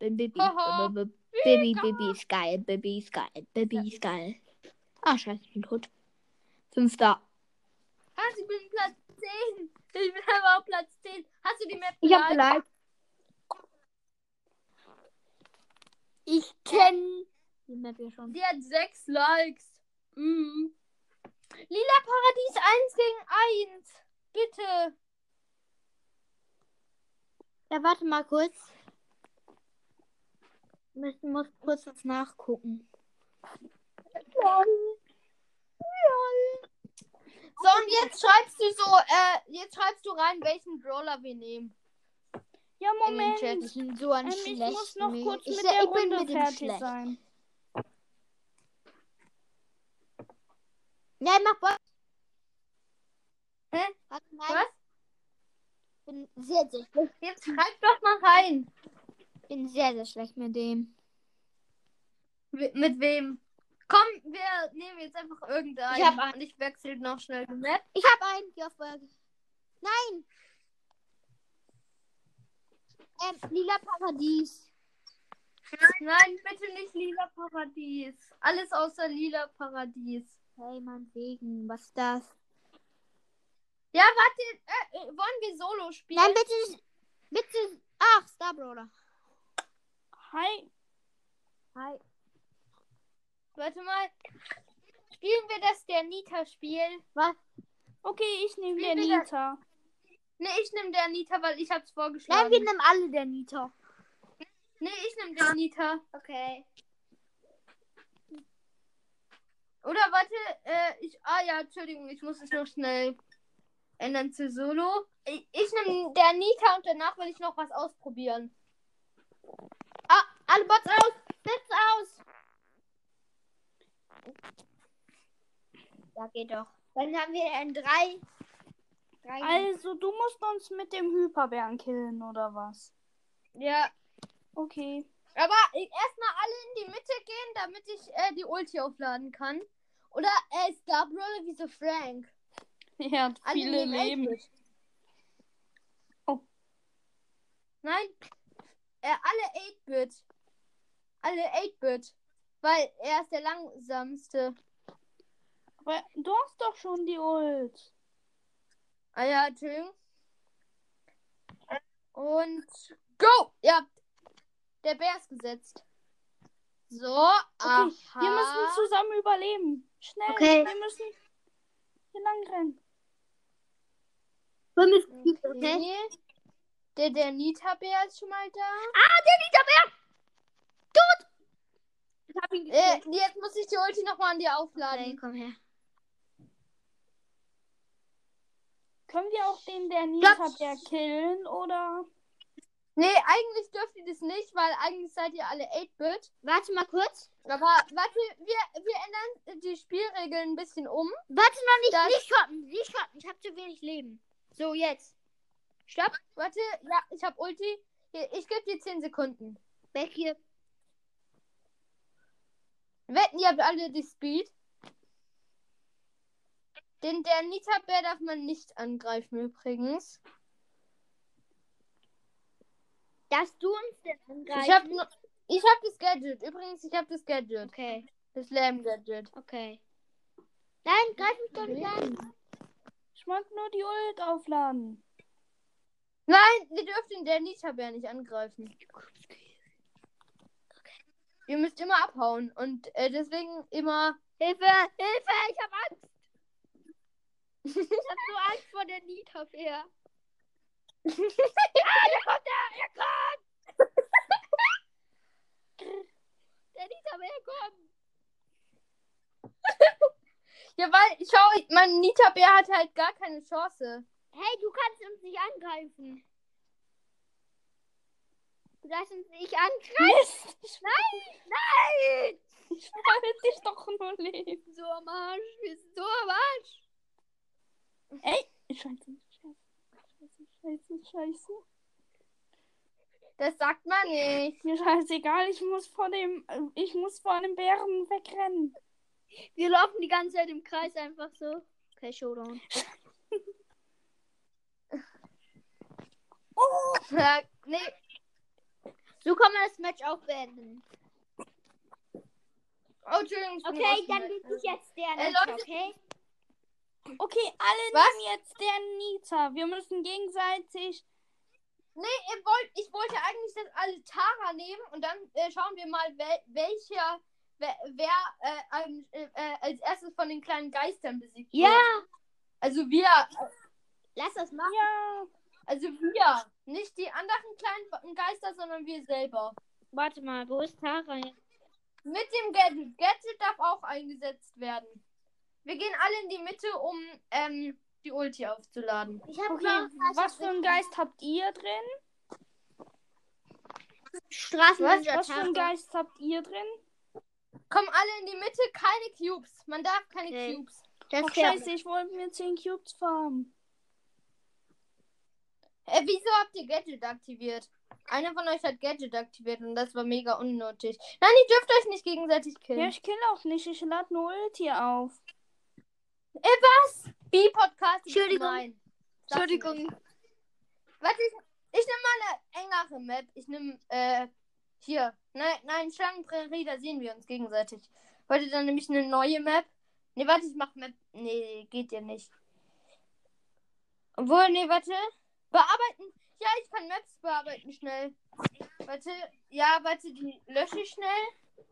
Ort. wohl. Bin Bibi. Haha. B- b- Bibi, Bibi ist geil. Bibi ist geil. Bibi ist geil. Ah, scheiße, ich bin tot. Fünfter. Ah, ich bin Platz 10. Ich bin aber auf Platz 10. Hast du die Map Ich hab geliked. Ich kenne die Map ja schon. Die hat 6 Likes. Mhm. Lila Paradies 1 gegen 1. Bitte. Ja, warte mal kurz. Ich muss kurz was nachgucken. So, und jetzt schreibst du so, äh, jetzt schreibst du rein, welchen Brawler wir nehmen. Ja, In den Moment. Chat. Ich bin so ein Ähm, ich schlecht. muss noch kurz ich, mit seh- der ich bin Runde mit fertig schlecht. sein. Nein, mach Bock. Hä? Nein. Was? Ich bin sehr, sehr schlecht. Jetzt schreib doch mal rein. Ich bin sehr, sehr schlecht mit dem. Mit wem? Komm, wir nehmen jetzt einfach irgendeinen. Ich hab einen. Ich wechsle noch schnell die Map. Ich habe einen. Burger. Nein. Ähm, lila Paradies. Nein, bitte nicht lila Paradies. Alles außer lila Paradies. Hey, Mann, wegen. Was ist das? Ja, warte. Äh, wollen wir Solo spielen? Nein, bitte. Bitte. Ach, Star Brawler. Hi. Hi. Warte mal. Spielen wir das der Nita-Spiel? Was? Okay, ich nehme wir Nita. Ne, ich nehme der Nita, weil ich hab's Nein, vorgeschlagen. wir nehmen alle der Nita. Ne, ich nehme der Nita. Okay. Oder warte, äh, ich. Ah ja, Entschuldigung, ich muss es noch schnell ändern zu Solo. Ich, ich nehme der Nita und danach will ich noch was ausprobieren. Alle Bots aus. Setz aus. Ja, geht doch. Dann haben wir ein drei. drei Also, du musst uns mit dem Hyperbären killen, oder was? Ja. Okay. Aber erstmal alle in die Mitte gehen, damit ich äh, die Ulti aufladen kann. Oder äh, Star Brawler wie so Frank. Er hat Alle viele Leben. 8-Bit. Oh. Nein. Äh, alle 8-Bit. Alle 8-Bit. Weil er ist der langsamste. Aber du hast doch schon die Ult. Ah ja, Entschuldigung. Und go! Ja. Der Bär ist gesetzt. So, okay, Wir müssen zusammen überleben. Schnell. Okay. Wir müssen hier lang rennen. Fünf Okay. okay? Der, der Nita-Bär ist schon mal da. Ich hab ihn Äh, jetzt muss ich die Ulti nochmal an dir aufladen. Okay, komm her. Können wir auch den der Nita-Bär killen, oder? Nee, eigentlich dürft ihr das nicht, weil eigentlich seid ihr alle 8-Bit. Warte mal kurz. Aber warte, wir, wir ändern die Spielregeln ein bisschen um. Warte noch nicht. Nicht schotten. Nicht schotten. Ich hab zu wenig Leben. So, jetzt. Stopp. Warte, ja, ich hab Ulti. Hier, ich gebe dir 10 Sekunden. Weg hier. Wetten, ihr habt alle die Speed. Den der Nita-Bär darf man nicht angreifen übrigens. Dass du uns denn angreifst. Ich hab, nur- ich hab das Gadget. Übrigens, ich hab das Gadget. Okay. Das Lärm-Gadget. Okay. Nein, greif mich doch nicht an. Ich mag nur die Ult aufladen. Nein, ihr dürft den der Nita-Bär nicht angreifen. Ihr müsst immer abhauen. Und äh, deswegen immer. Hilfe! Hilfe! Ich hab Angst! Ich hab so Angst vor der Nita-Bär. ah, da kommt er! Er kommt! der Nita-Bär kommt! Ja, weil, schau, mein Nita-Bär hat halt gar keine Chance. Hey, du kannst uns nicht angreifen. Darfst uns nicht angreifen. Mist! Nein! Nein! Ich wollte dich doch nur leben. So am Arsch. Wir sind so am Arsch. Ey! Scheiße, scheiße. Scheiße, scheiße. Das sagt man nicht. Mir scheißegal, ich muss vor dem. Ich muss vor dem Bären wegrennen. Wir laufen die ganze Zeit im Kreis einfach so. Okay, Showdown. Oh! Nee, So kann man das Match auch beenden. oh, Entschuldigung. ich bin Okay, dann bin ich jetzt der Äh, Leute- okay? Okay, alle Was? nehmen jetzt der Nita. Wir müssen gegenseitig. Nee, ihr wollt, ich wollte eigentlich, dass alle Tara nehmen und dann äh, schauen wir mal, wel, welcher, wer, wer äh, äh, äh, als erstes von den kleinen Geistern besiegt Ja! wird. Also wir, äh, Lass das machen. Ja. also wir. Nicht die anderen kleinen Geister, sondern wir selber. Warte mal, wo ist Tara jetzt? Mit dem Gadget. Gadget darf auch eingesetzt werden. Wir gehen alle in die Mitte, um ähm, die Ulti aufzuladen. Ich hab Okay, was für ein Geist habt ihr drin? Straßenninja Was für ein Tara. Geist habt ihr drin? Kommen alle in die Mitte, keine Cubes. Man darf keine Okay. Cubes. Das Ach, ist fair. scheiße, ich wollte mir 10 Cubes farmen. Äh, wieso habt ihr Gadget aktiviert? Einer von euch hat Gadget aktiviert und das war mega unnötig. Nein, ihr dürft euch nicht gegenseitig killen. Ja, ich kill auch nicht. Ich lade nur Ulti auf. B-Podcast. ist Entschuldigung. gemein. Sag's nicht. Entschuldigung. Warte, ich, ich nehme mal eine engere Map. Ich nehme, äh, hier. Nein, nein, Schlangenprärie, da sehen wir uns gegenseitig. Warte, dann nehme ich eine neue Map. Nee, warte, ich mach Map. Nee, geht ja nicht. Obwohl, nee, warte. Bearbeiten. Ja, ich kann Maps bearbeiten schnell. Warte, ja, warte, die lösche ich schnell.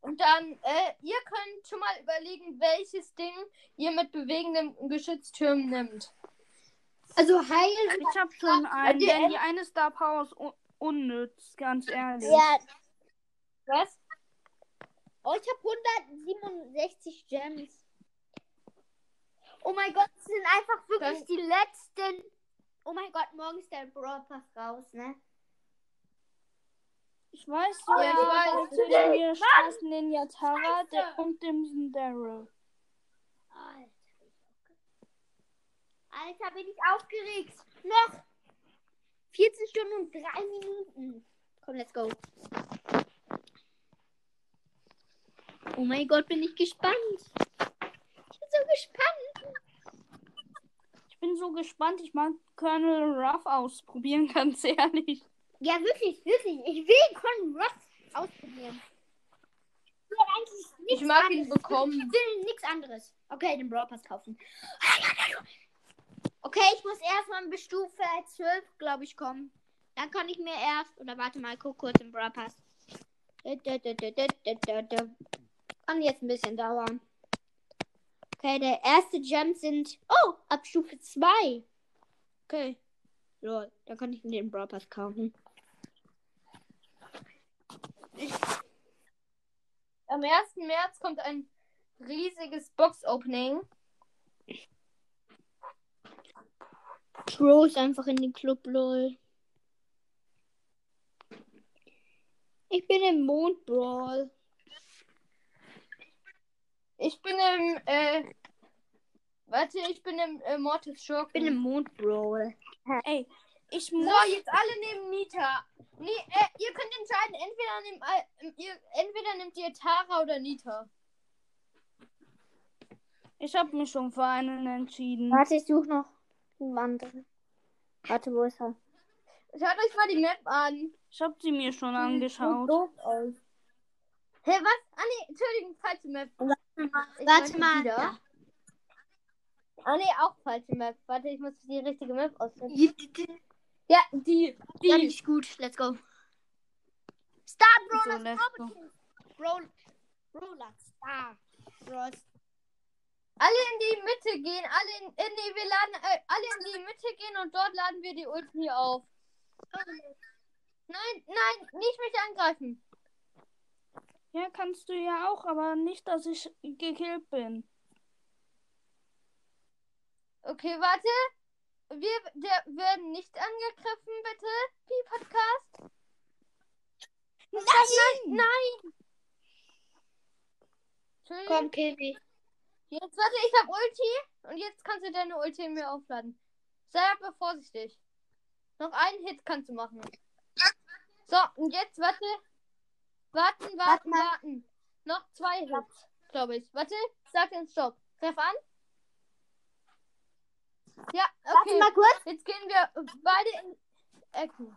Und dann, äh, ihr könnt schon mal überlegen, welches Ding ihr mit bewegendem Geschütztürmen nimmt. Also heil. Ich hab schon einen, die denn End- die eine Star Power ist un unnütz, ganz ehrlich. Ja. Was? Oh, ich habe 167 Gems. Oh mein Gott, das sind einfach wirklich Dann- die letzten. Oh mein Gott, morgen ist der Brawl Pass raus, ne? Ich weiß so, Ja, ich weiß. zwischen mir Straßen Ninja Tara der und dem Daryl. Alter, Alter, bin ich aufgeregt. Noch 14 Stunden und 3 Minuten. Komm, let's go. Oh mein Gott, bin ich gespannt. Ich bin so gespannt. Ich bin so gespannt, ich mag Colonel Ruff ausprobieren, ganz ehrlich. Ja, wirklich, wirklich. Ich will Con Ross ausprobieren. Ich will eigentlich nichts Ich mag ihn anderes. bekommen. Ich will nichts anderes. Okay, den Brawl Pass kaufen. Okay, ich muss erstmal bis Stufe 12, glaube ich, kommen. Dann kann ich mir erst, oder warte mal, guck kurz im Brawl Pass. Kann jetzt ein bisschen dauern. Okay, der erste Gem sind, oh, ab Stufe 2. Okay. Lol, dann kann ich mir den Brawl Pass kaufen. Am 1. März kommt ein riesiges Box-Opening. Ist einfach in den Club, lol. Ich bin im Mond Brawl. Ich bin im, äh, warte, ich bin im äh, Mortis Schurken. Ich bin im Mond Brawl. Ey, ich So, muss. jetzt alle nehmen Nita. Nee, äh, ihr könnt entscheiden, entweder, nehmt, äh, ihr, entweder nehmt ihr Tara oder Nita. Ich habe mich schon für einen entschieden. Warte, ich suche noch einen anderen. Warte, wo ist er? Schaut euch mal die Map an. Ich habe sie mir schon angeschaut. Hä, was? Ah, nee, Entschuldigung, falsche Map. Warte mal. die da. Ah, nee, auch falsche Map. Warte, ich muss die richtige Map aussetzen. Ja, die. Die. die ist gut. Let's go. Star So, go. Robots. Brawl. Brawler. Star. Brawlers. Alle in die Mitte gehen. Alle in. Äh, nee, wir laden. Äh, alle in die Mitte gehen und dort laden wir die Ulti auf. Nein, nein, nicht mich angreifen. Ja, kannst du ja auch, aber nicht, dass ich gekillt bin. Okay, warte. Wir der, werden nicht angegriffen, bitte. Pi-Podcast. Nein! Nein! Entschuldigung. Komm, kill mich. Jetzt warte, ich hab Ulti. Und jetzt kannst du deine Ulti in mir aufladen. Sei aber vorsichtig. Noch einen Hit kannst du machen. So, und jetzt warte. Warten, warten, Warte warten. Noch zwei Hits, glaube ich. Warte, sag den Stopp. Greif an. Ja, Warte okay. mal kurz. Jetzt gehen wir beide in Ecken.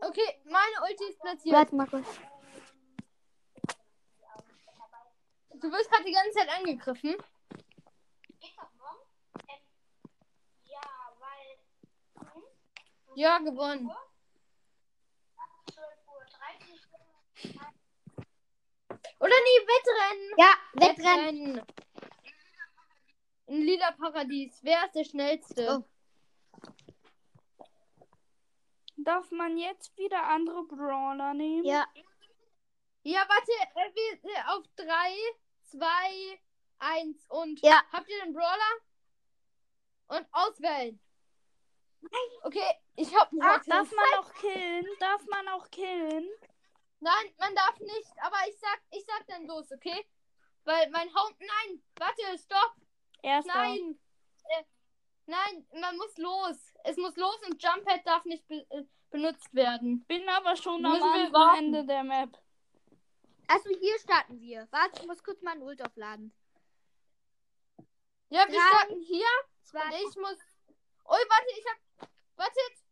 Okay, meine Ulti ist platziert. Warte mal kurz. Du wirst gerade die ganze Zeit angegriffen. Ja, gewonnen. Oder nee, Wettrennen. Ja, Wettrennen. Wettrennen. Ein lila Paradies. Wer ist der schnellste? Oh. Darf man jetzt wieder andere Brawler nehmen? Ja. Ja, warte. Äh, wir, äh, auf 3, 2, 1 und. Ja. Habt ihr den Brawler? Und auswählen. Okay, ich hab einen Ach, darf man auch killen? Darf man auch killen? Nein, man darf nicht, aber ich sag, ich sag dann los, okay? Weil mein Haupt. Nein, warte, stopp. Erster. Nein. Äh, Nein, man muss los. Es muss los und Jumppad darf nicht be äh, benutzt werden. Bin aber schon Müssen am wir anderen. Ende der Map. Also hier starten wir. Warte, ich muss kurz meinen Ult aufladen. Ja, wir Drei. starten hier Zwei. und ich muss. Oh, warte, ich hab. Wartet!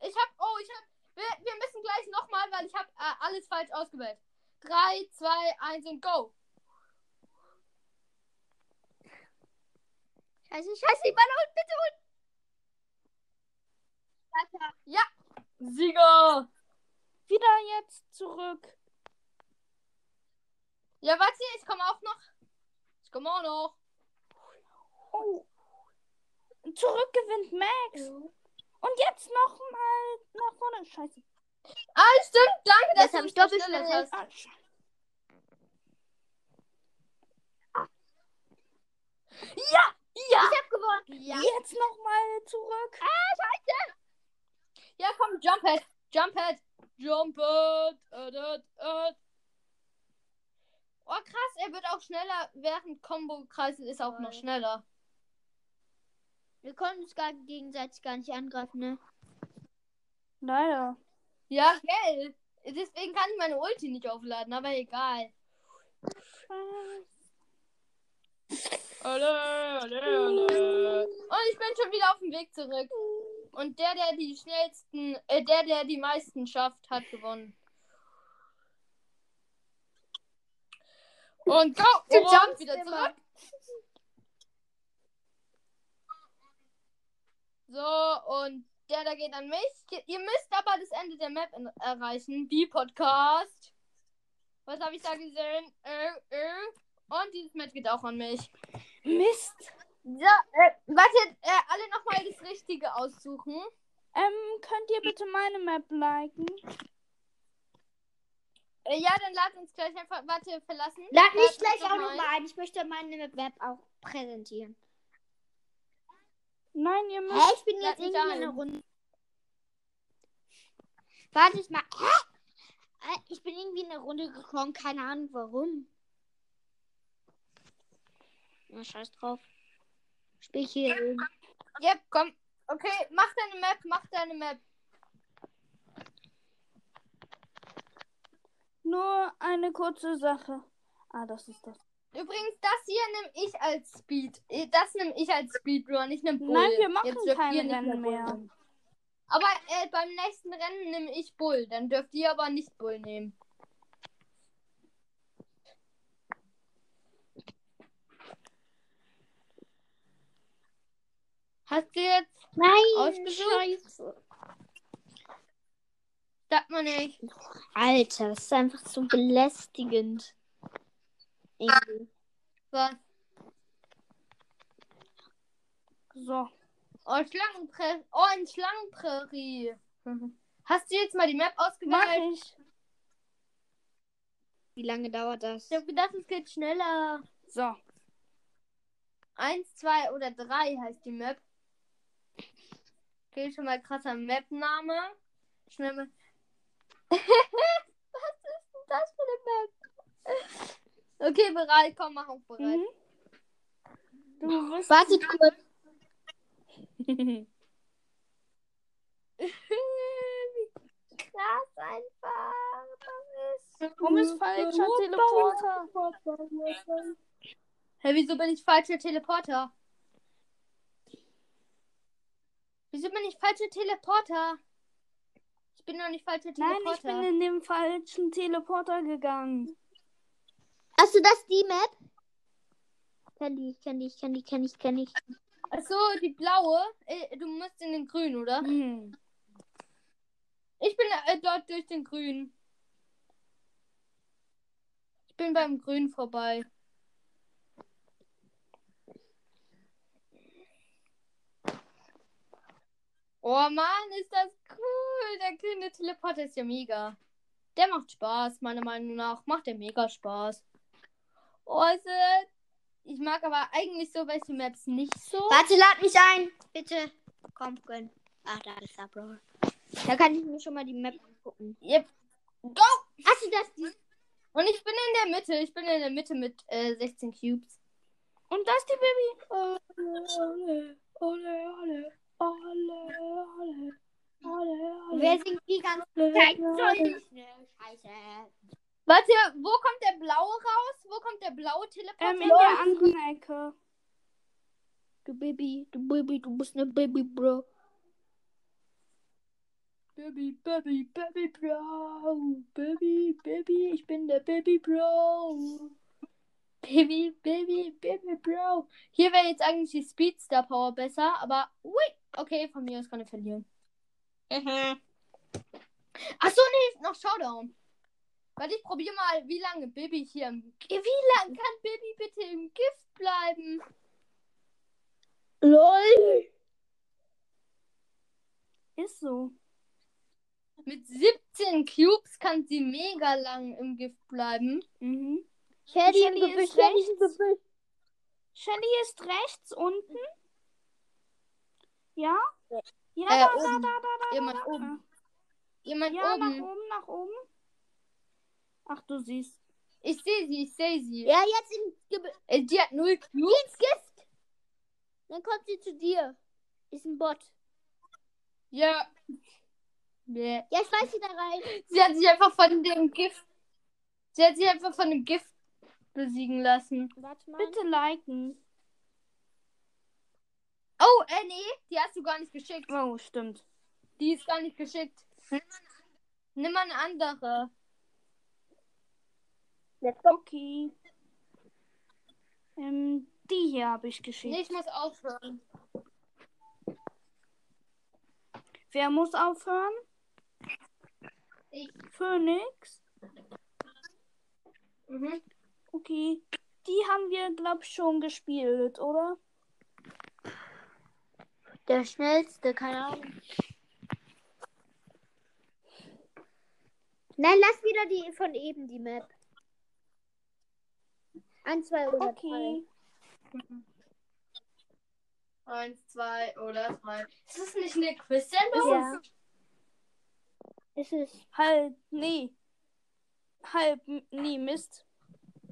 Ich hab. Oh, ich hab. Wir, wir müssen gleich nochmal, weil ich hab äh, alles falsch ausgewählt. 3, 2, 1 und go! Scheiße, scheiße, ich meine Ult, bitte Ult. Weiter. Sieger! Wieder jetzt zurück. Ja, warte, ich komme auch noch. Ich komme auch noch. Oh. Zurück gewinnt Max. Und jetzt noch mal nach vorne. Scheiße. Ah, stimmt, danke, dass Jetzt du mich ich Doppelschnitt. doppelschnitt hast. Ah, Scheiße. Ja! Ich hab gewonnen. Ja! Jetzt noch mal zurück. Ja, komm, Jumppad! Jumppad! Jumppad! Äh, äh, äh. Oh, krass, er wird auch schneller. Während Combo-Kreisel ist auch noch schneller. Wir konnten uns gar gegenseitig gar nicht angreifen, ne? Leider. Ja, gell. Deswegen kann ich meine Ulti nicht aufladen, aber egal. Alle, alle, alle. Und ich bin schon wieder auf dem Weg zurück. Und der, der die schnellsten, äh, der, der die meisten schafft, hat gewonnen. Und go! Du und jumpst wieder immer. zurück. So, und der da geht an mich. Ihr müsst aber das Ende der Map erreichen. Die Podcast. Was habe ich da gesehen? Äh, äh. Und dieses Match geht auch an mich. Mist. Ja, äh, wartet, äh, alle nochmal das Richtige aussuchen. Ähm, könnt ihr bitte meine Map liken? Äh, ja, dann lad uns gleich einfach, warte, verlassen. Lad mich uns gleich noch auch mal nochmal ein. Ich möchte meine Web auch präsentieren. Nein, ihr müsst. Hä, ich bin jetzt ein. einer Runde. Warte ich mal. Hä? Ich bin irgendwie in eine Runde gekommen. Keine Ahnung warum. Na, scheiß drauf. Spiel hier eben. Yep, komm. Okay, mach deine Map, mach deine Map. Nur eine kurze Sache. Ah, das ist das. Übrigens, das hier nehme ich als Speed. äh, Das nehme ich als Speedrun, ich nehme Bull. Nein, wir machen Jetzt keine nicht Rennen Bull mehr. nehmen. Aber äh, beim nächsten Rennen nehme ich Bull. Dann dürft ihr aber nicht Bull nehmen. Hast du jetzt? Nein, Ausgesucht? scheiße. Sagt man nicht. Alter, das ist einfach so belästigend. Irgendwie. Was? So. Oh, Schlangenprä oh ein Schlangenprärie. Hast du jetzt mal die Map ausgewählt? ich. Wie lange dauert das? Ich hab gedacht, es geht schneller. So. Eins, zwei oder drei heißt die Map. Okay, schon mal krasser Map-Name. Schnell mal. Was ist denn das für eine Map? Okay, bereit, komm, mach auch bereit. Mhm. Du wirst. Wartet kurz. Wie krass einfach das ist. Warum ist falscher Teleporter? Hä, wieso bin ich falscher Teleporter? Wieso bin ich falscher Teleporter? Ich bin doch nicht falscher Nein, Teleporter. ich bin in den falschen Teleporter gegangen. Hast du das die Map? Kenn die, ich kenn die, ich kenn die, kenn ich, kenn ich. Achso, die blaue. Äh, du musst in den grünen, oder? Hm. Ich bin äh, dort durch den grünen. Ich bin beim grünen vorbei. Oh Mann, ist das cool. Der grüne Teleporter ist ja mega. Der macht Spaß, meiner Meinung nach. Macht der mega Spaß. Ist, äh, ich mag aber eigentlich so welche Maps nicht so. Warte, lad mich ein. Bitte. Komm, gönn. Ach, da ist der Bro. Da kann ich mir schon mal die Map angucken. Yep. Go! Hast du das? Die... Und ich bin in der Mitte. Ich bin in der Mitte mit äh, 16 Cubes. Und das ist die Baby. Ole, ole, ole, ole, ole, ole. Wer singt die ganze Zeit? Scheiße. Warte, wo kommt der blaue raus? Wo kommt der blaue Teleporter? Ähm, in der anderen Ecke. Du Baby, du Baby, du bist ne Baby, Bro. Baby, Baby, Baby Bro. Baby, Baby, ich bin der Baby Bro. Baby, Baby, Baby Bro. Hier wäre jetzt eigentlich die Speedstar Power besser, aber ui, okay, von mir aus kann ich verlieren. Mhm. Achso, nee, noch Showdown. Warte, ich probiere mal, wie lange Baby hier im Wie lange kann Baby bitte im Gift bleiben? LOL. Ist so. Mit 17 Cubes kann sie mega lang im Gift bleiben. Mhm. Shelly Shelly ist rechts. Shelly ist rechts unten. Ja? Ja, Äh, da, da, da, da, da. Jemand da. oben. Jemand Ja, nach oben. oben, nach oben. Ach, du siehst. Ich sehe sie, ich sehe sie. Ja, jetzt im Gebüsch. Äh, Die hat null Cubes. Gift. Dann kommt sie zu dir. Ist ein Bot. Ja. Nee. Ja, ich weiß sie da rein. Sie hat sich einfach von dem Gift. Sie hat sich einfach von dem Gift besiegen lassen. Warte mal. Bitte liken. Oh, äh, nee, die hast du gar nicht geschickt. Oh, stimmt. Die ist gar nicht geschickt. Nimm mal eine andere. Okay. Ähm, die hier habe ich geschickt. Nee, ich muss aufhören. Wer muss aufhören? Ich. Phoenix. Mhm. Okay. Die haben wir, glaub ich, schon gespielt, oder? Der schnellste, keine Ahnung. Nein, lass wieder die von eben die Map. Ein, zwei oder Okay. Eins, zwei oder drei. Ist das nicht eine drei. Quiz-Sendung? Ja. Es ist, Halb, nee. Halb, nee, Mist.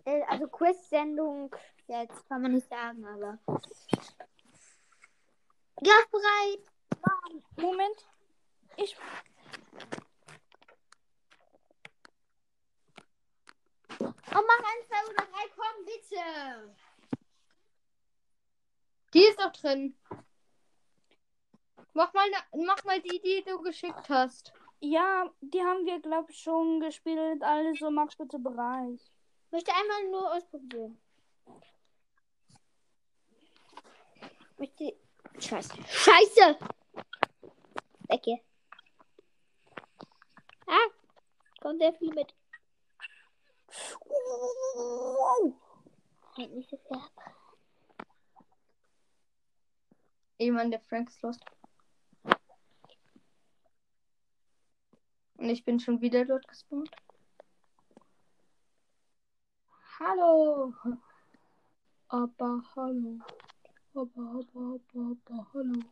äh, also Quiz-Sendung. Jetzt kann man nicht sagen, aber. Ja, bereit. Moment. Ich. Oh, mach ein, zwei oder drei, komm, bitte. Die ist doch drin. Mach mal, ne, mach mal die, die du geschickt hast. Ja, die haben wir, glaub ich, schon gespielt. Also mach bitte bereit. Ich möchte einmal nur ausprobieren. Ich möchte. Scheiße. Scheiße! Weg hier. Ah! Kommt sehr viel mit. Viel ab. Jemand, der Frank ist lost. Und ich bin schon wieder dort gespawnt. Hallo. Aber hallo. Aber, aber, aber, aber, hallo.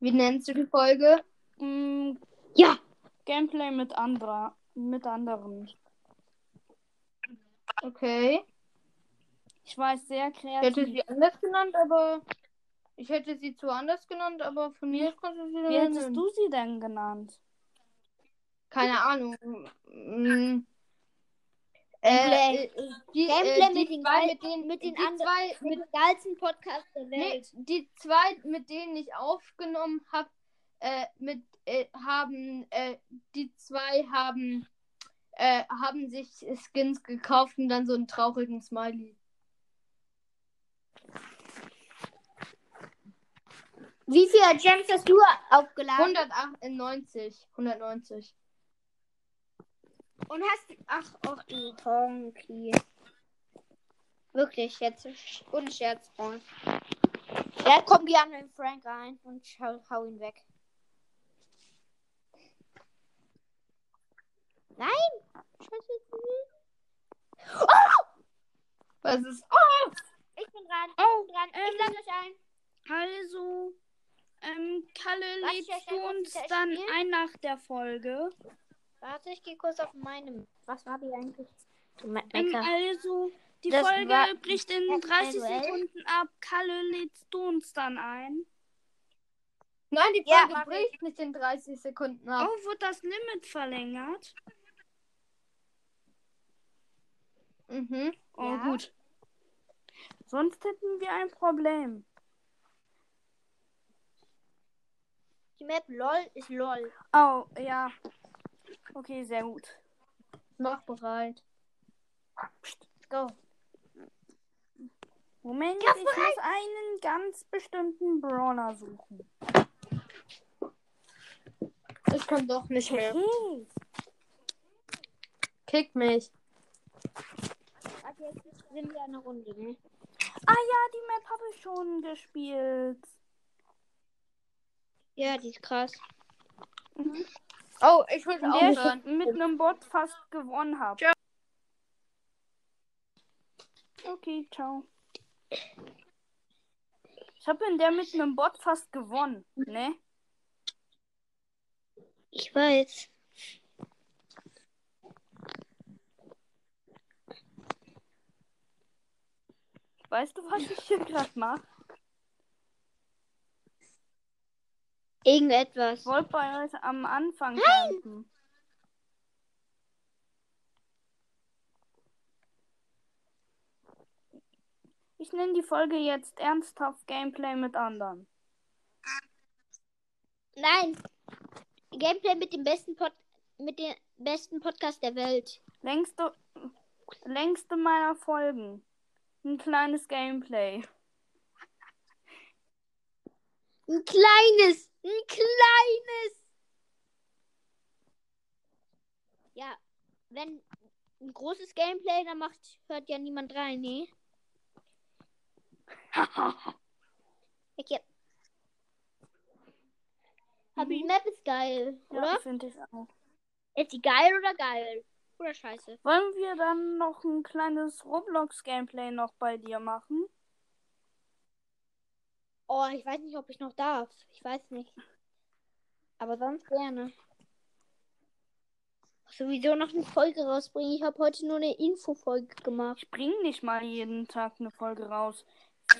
Wie nennst du die Folge? Mm, Ja! Gameplay mit anderer, mit anderen. Okay. Ich weiß, sehr Ich hätte kreativ. sie anders genannt, aber. Ich hätte sie zu anders genannt, aber von mir du sie Wie hättest nennen. du sie denn genannt? Keine Ahnung. Mm. Gameplay. Äh, äh, die, Gameplay äh, die mit den zwei, mit den anderen- zwei, Mit mit, dem geilsten Podcast der nee, Welt. die zwei, mit denen ich aufgenommen habe, äh, mit äh, haben, äh, die zwei haben, äh, haben sich Skins gekauft und dann so einen traurigen Smiley. Wie viele Gems hast du aufgeladen? 198. 190. Und hast. Ach, ach du Tonki. Wirklich, jetzt. Ohne Scherz. Freund. Ja, komm gerne in Frank rein und schau, hau ihn weg. Nein! Scheiße. Was ist. Ich bin dran. Ich Oh, bin dran. ähm, ich lade euch ein. Also, ähm, Kalle Warte, ich lädst du kurz uns dann Spiel. ein nach der Folge. Warte, ich gehe kurz auf meinem. Was war die eigentlich? Ähm, Mecker. also, die Das Folge bricht in Äh, 30 manuell? Sekunden ab. Kalle lädt uns dann ein. Nein, die Ja, Folge mach bricht nicht in 30 Sekunden ab. Oh, wird das Limit verlängert? Mhm. Oh, Ja. gut. Sonst hätten wir ein Problem. Die Map LOL ist LOL. Oh, ja. Okay, sehr gut. Mach bereit. Go. Moment, Ja, ich muss einen ganz bestimmten Brawler suchen. Ich kann doch nicht mehr. Kick mich. Jetzt sind wir eine Runde, ne? Ah ja, die Map habe ich schon gespielt. Ja, die ist krass. Oh, ich will In der aufhören. ich mit einem Bot fast gewonnen habe. Ciao. Okay, ciao. Ich habe in der mit einem Bot fast gewonnen, ne? Ich weiß. Weißt du, was ich hier gerade mache? Irgendetwas. Ich wollte bei euch am Anfang campen. Ich nenne die Folge jetzt ernsthaft Gameplay mit anderen. Nein. Gameplay mit dem besten Pod mit dem besten Podcast der Welt. Längste, längste meiner Folgen. Ein kleines Gameplay. Ein kleines, ein kleines. Ja, wenn ein großes Gameplay, dann macht hört ja niemand rein, ne? Okay. Aber die Mhm. Map ist geil, Ja, oder? finde ich auch. Ist die geil oder geil? Oder scheiße? Wollen wir dann noch ein kleines Roblox-Gameplay noch bei dir machen? Oh, ich weiß nicht, ob ich noch darf. Ich weiß nicht. Aber sonst gerne. Sowieso noch eine Folge rausbringen. Ich habe heute nur eine Infofolge gemacht. Ich bringe nicht mal jeden Tag eine Folge raus.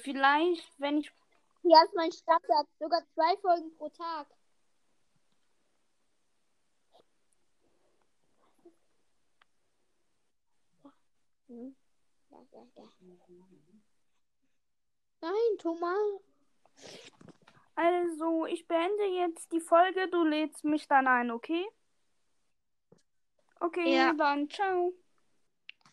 Vielleicht, wenn ich. Hier ist mein Standard. Sogar zwei Folgen pro Tag. Hm. Ja, ja, ja. Nein, Thomas. Also, ich beende jetzt die Folge. Du lädst mich dann ein, okay? Okay, Ja. dann ciao.